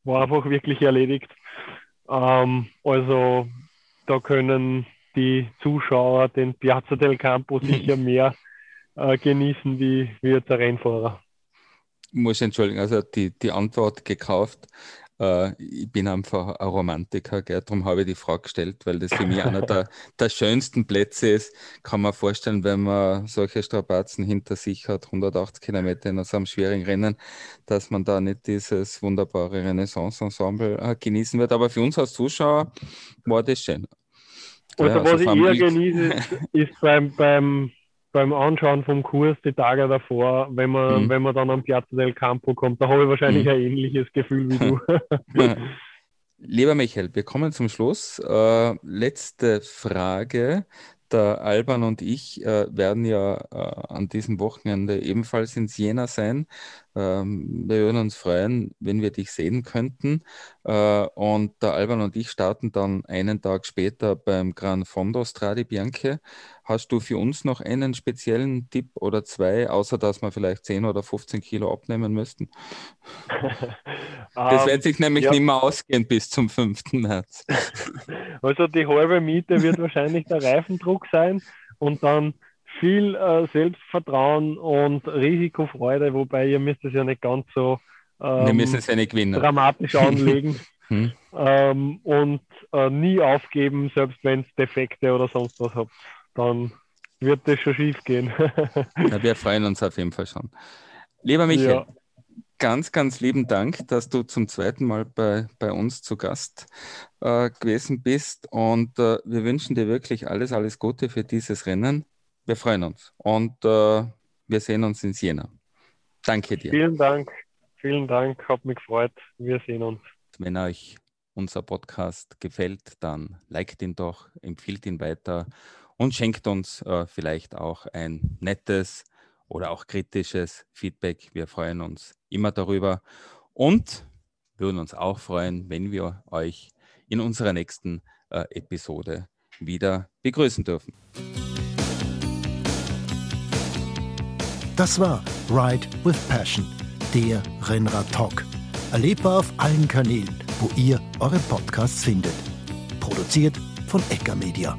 war einfach wirklich erledigt. Ähm, also da können die Zuschauer den Piazza del Campo sicher mehr äh, genießen wie, wie der Rennfahrer. Ich muss entschuldigen, also die, die Antwort gekauft. Äh, ich bin einfach ein Romantiker, gell? darum habe ich die Frage gestellt, weil das für mich einer der, der schönsten Plätze ist. Kann man vorstellen, wenn man solche Strapazen hinter sich hat, 180 Kilometer in so einem schwierigen Rennen, dass man da nicht dieses wunderbare Renaissance-Ensemble äh, genießen wird. Aber für uns als Zuschauer war das schön. Also, ja, was ich eher genieße, ist beim, beim beim Anschauen vom Kurs die Tage davor, wenn man, mhm. wenn man dann am Piazza del Campo kommt, da habe ich wahrscheinlich mhm. ein ähnliches Gefühl wie du. Lieber Michael, wir kommen zum Schluss. Äh, letzte Frage. Der Alban und ich äh, werden ja äh, an diesem Wochenende ebenfalls in Siena sein. Ähm, wir würden uns freuen, wenn wir dich sehen könnten. Äh, und der Alban und ich starten dann einen Tag später beim Gran Fondo Stradi Bianche. Hast du für uns noch einen speziellen Tipp oder zwei, außer dass wir vielleicht 10 oder 15 Kilo abnehmen müssten? das wird sich nämlich ja. nicht mehr ausgehen bis zum 5. März. Also die halbe Miete wird wahrscheinlich der Reifendruck sein und dann viel äh, Selbstvertrauen und Risikofreude, wobei ihr müsst es ja nicht ganz so ähm, Wir müssen es ja nicht gewinnen. dramatisch anlegen. hm. ähm, und äh, nie aufgeben, selbst wenn es Defekte oder sonst was habt dann wird das schon schief gehen. ja, wir freuen uns auf jeden Fall schon. Lieber Michael, ja. ganz, ganz lieben Dank, dass du zum zweiten Mal bei, bei uns zu Gast äh, gewesen bist und äh, wir wünschen dir wirklich alles, alles Gute für dieses Rennen. Wir freuen uns und äh, wir sehen uns in Siena. Danke dir. Vielen Dank, vielen Dank, hat mich gefreut. Wir sehen uns. Wenn euch unser Podcast gefällt, dann liked ihn doch, empfiehlt ihn weiter und schenkt uns äh, vielleicht auch ein nettes oder auch kritisches Feedback. Wir freuen uns immer darüber und würden uns auch freuen, wenn wir euch in unserer nächsten äh, Episode wieder begrüßen dürfen. Das war Ride with Passion, der Rennrad Talk. Erlebbar auf allen Kanälen, wo ihr eure Podcasts findet. Produziert von Ecker Media.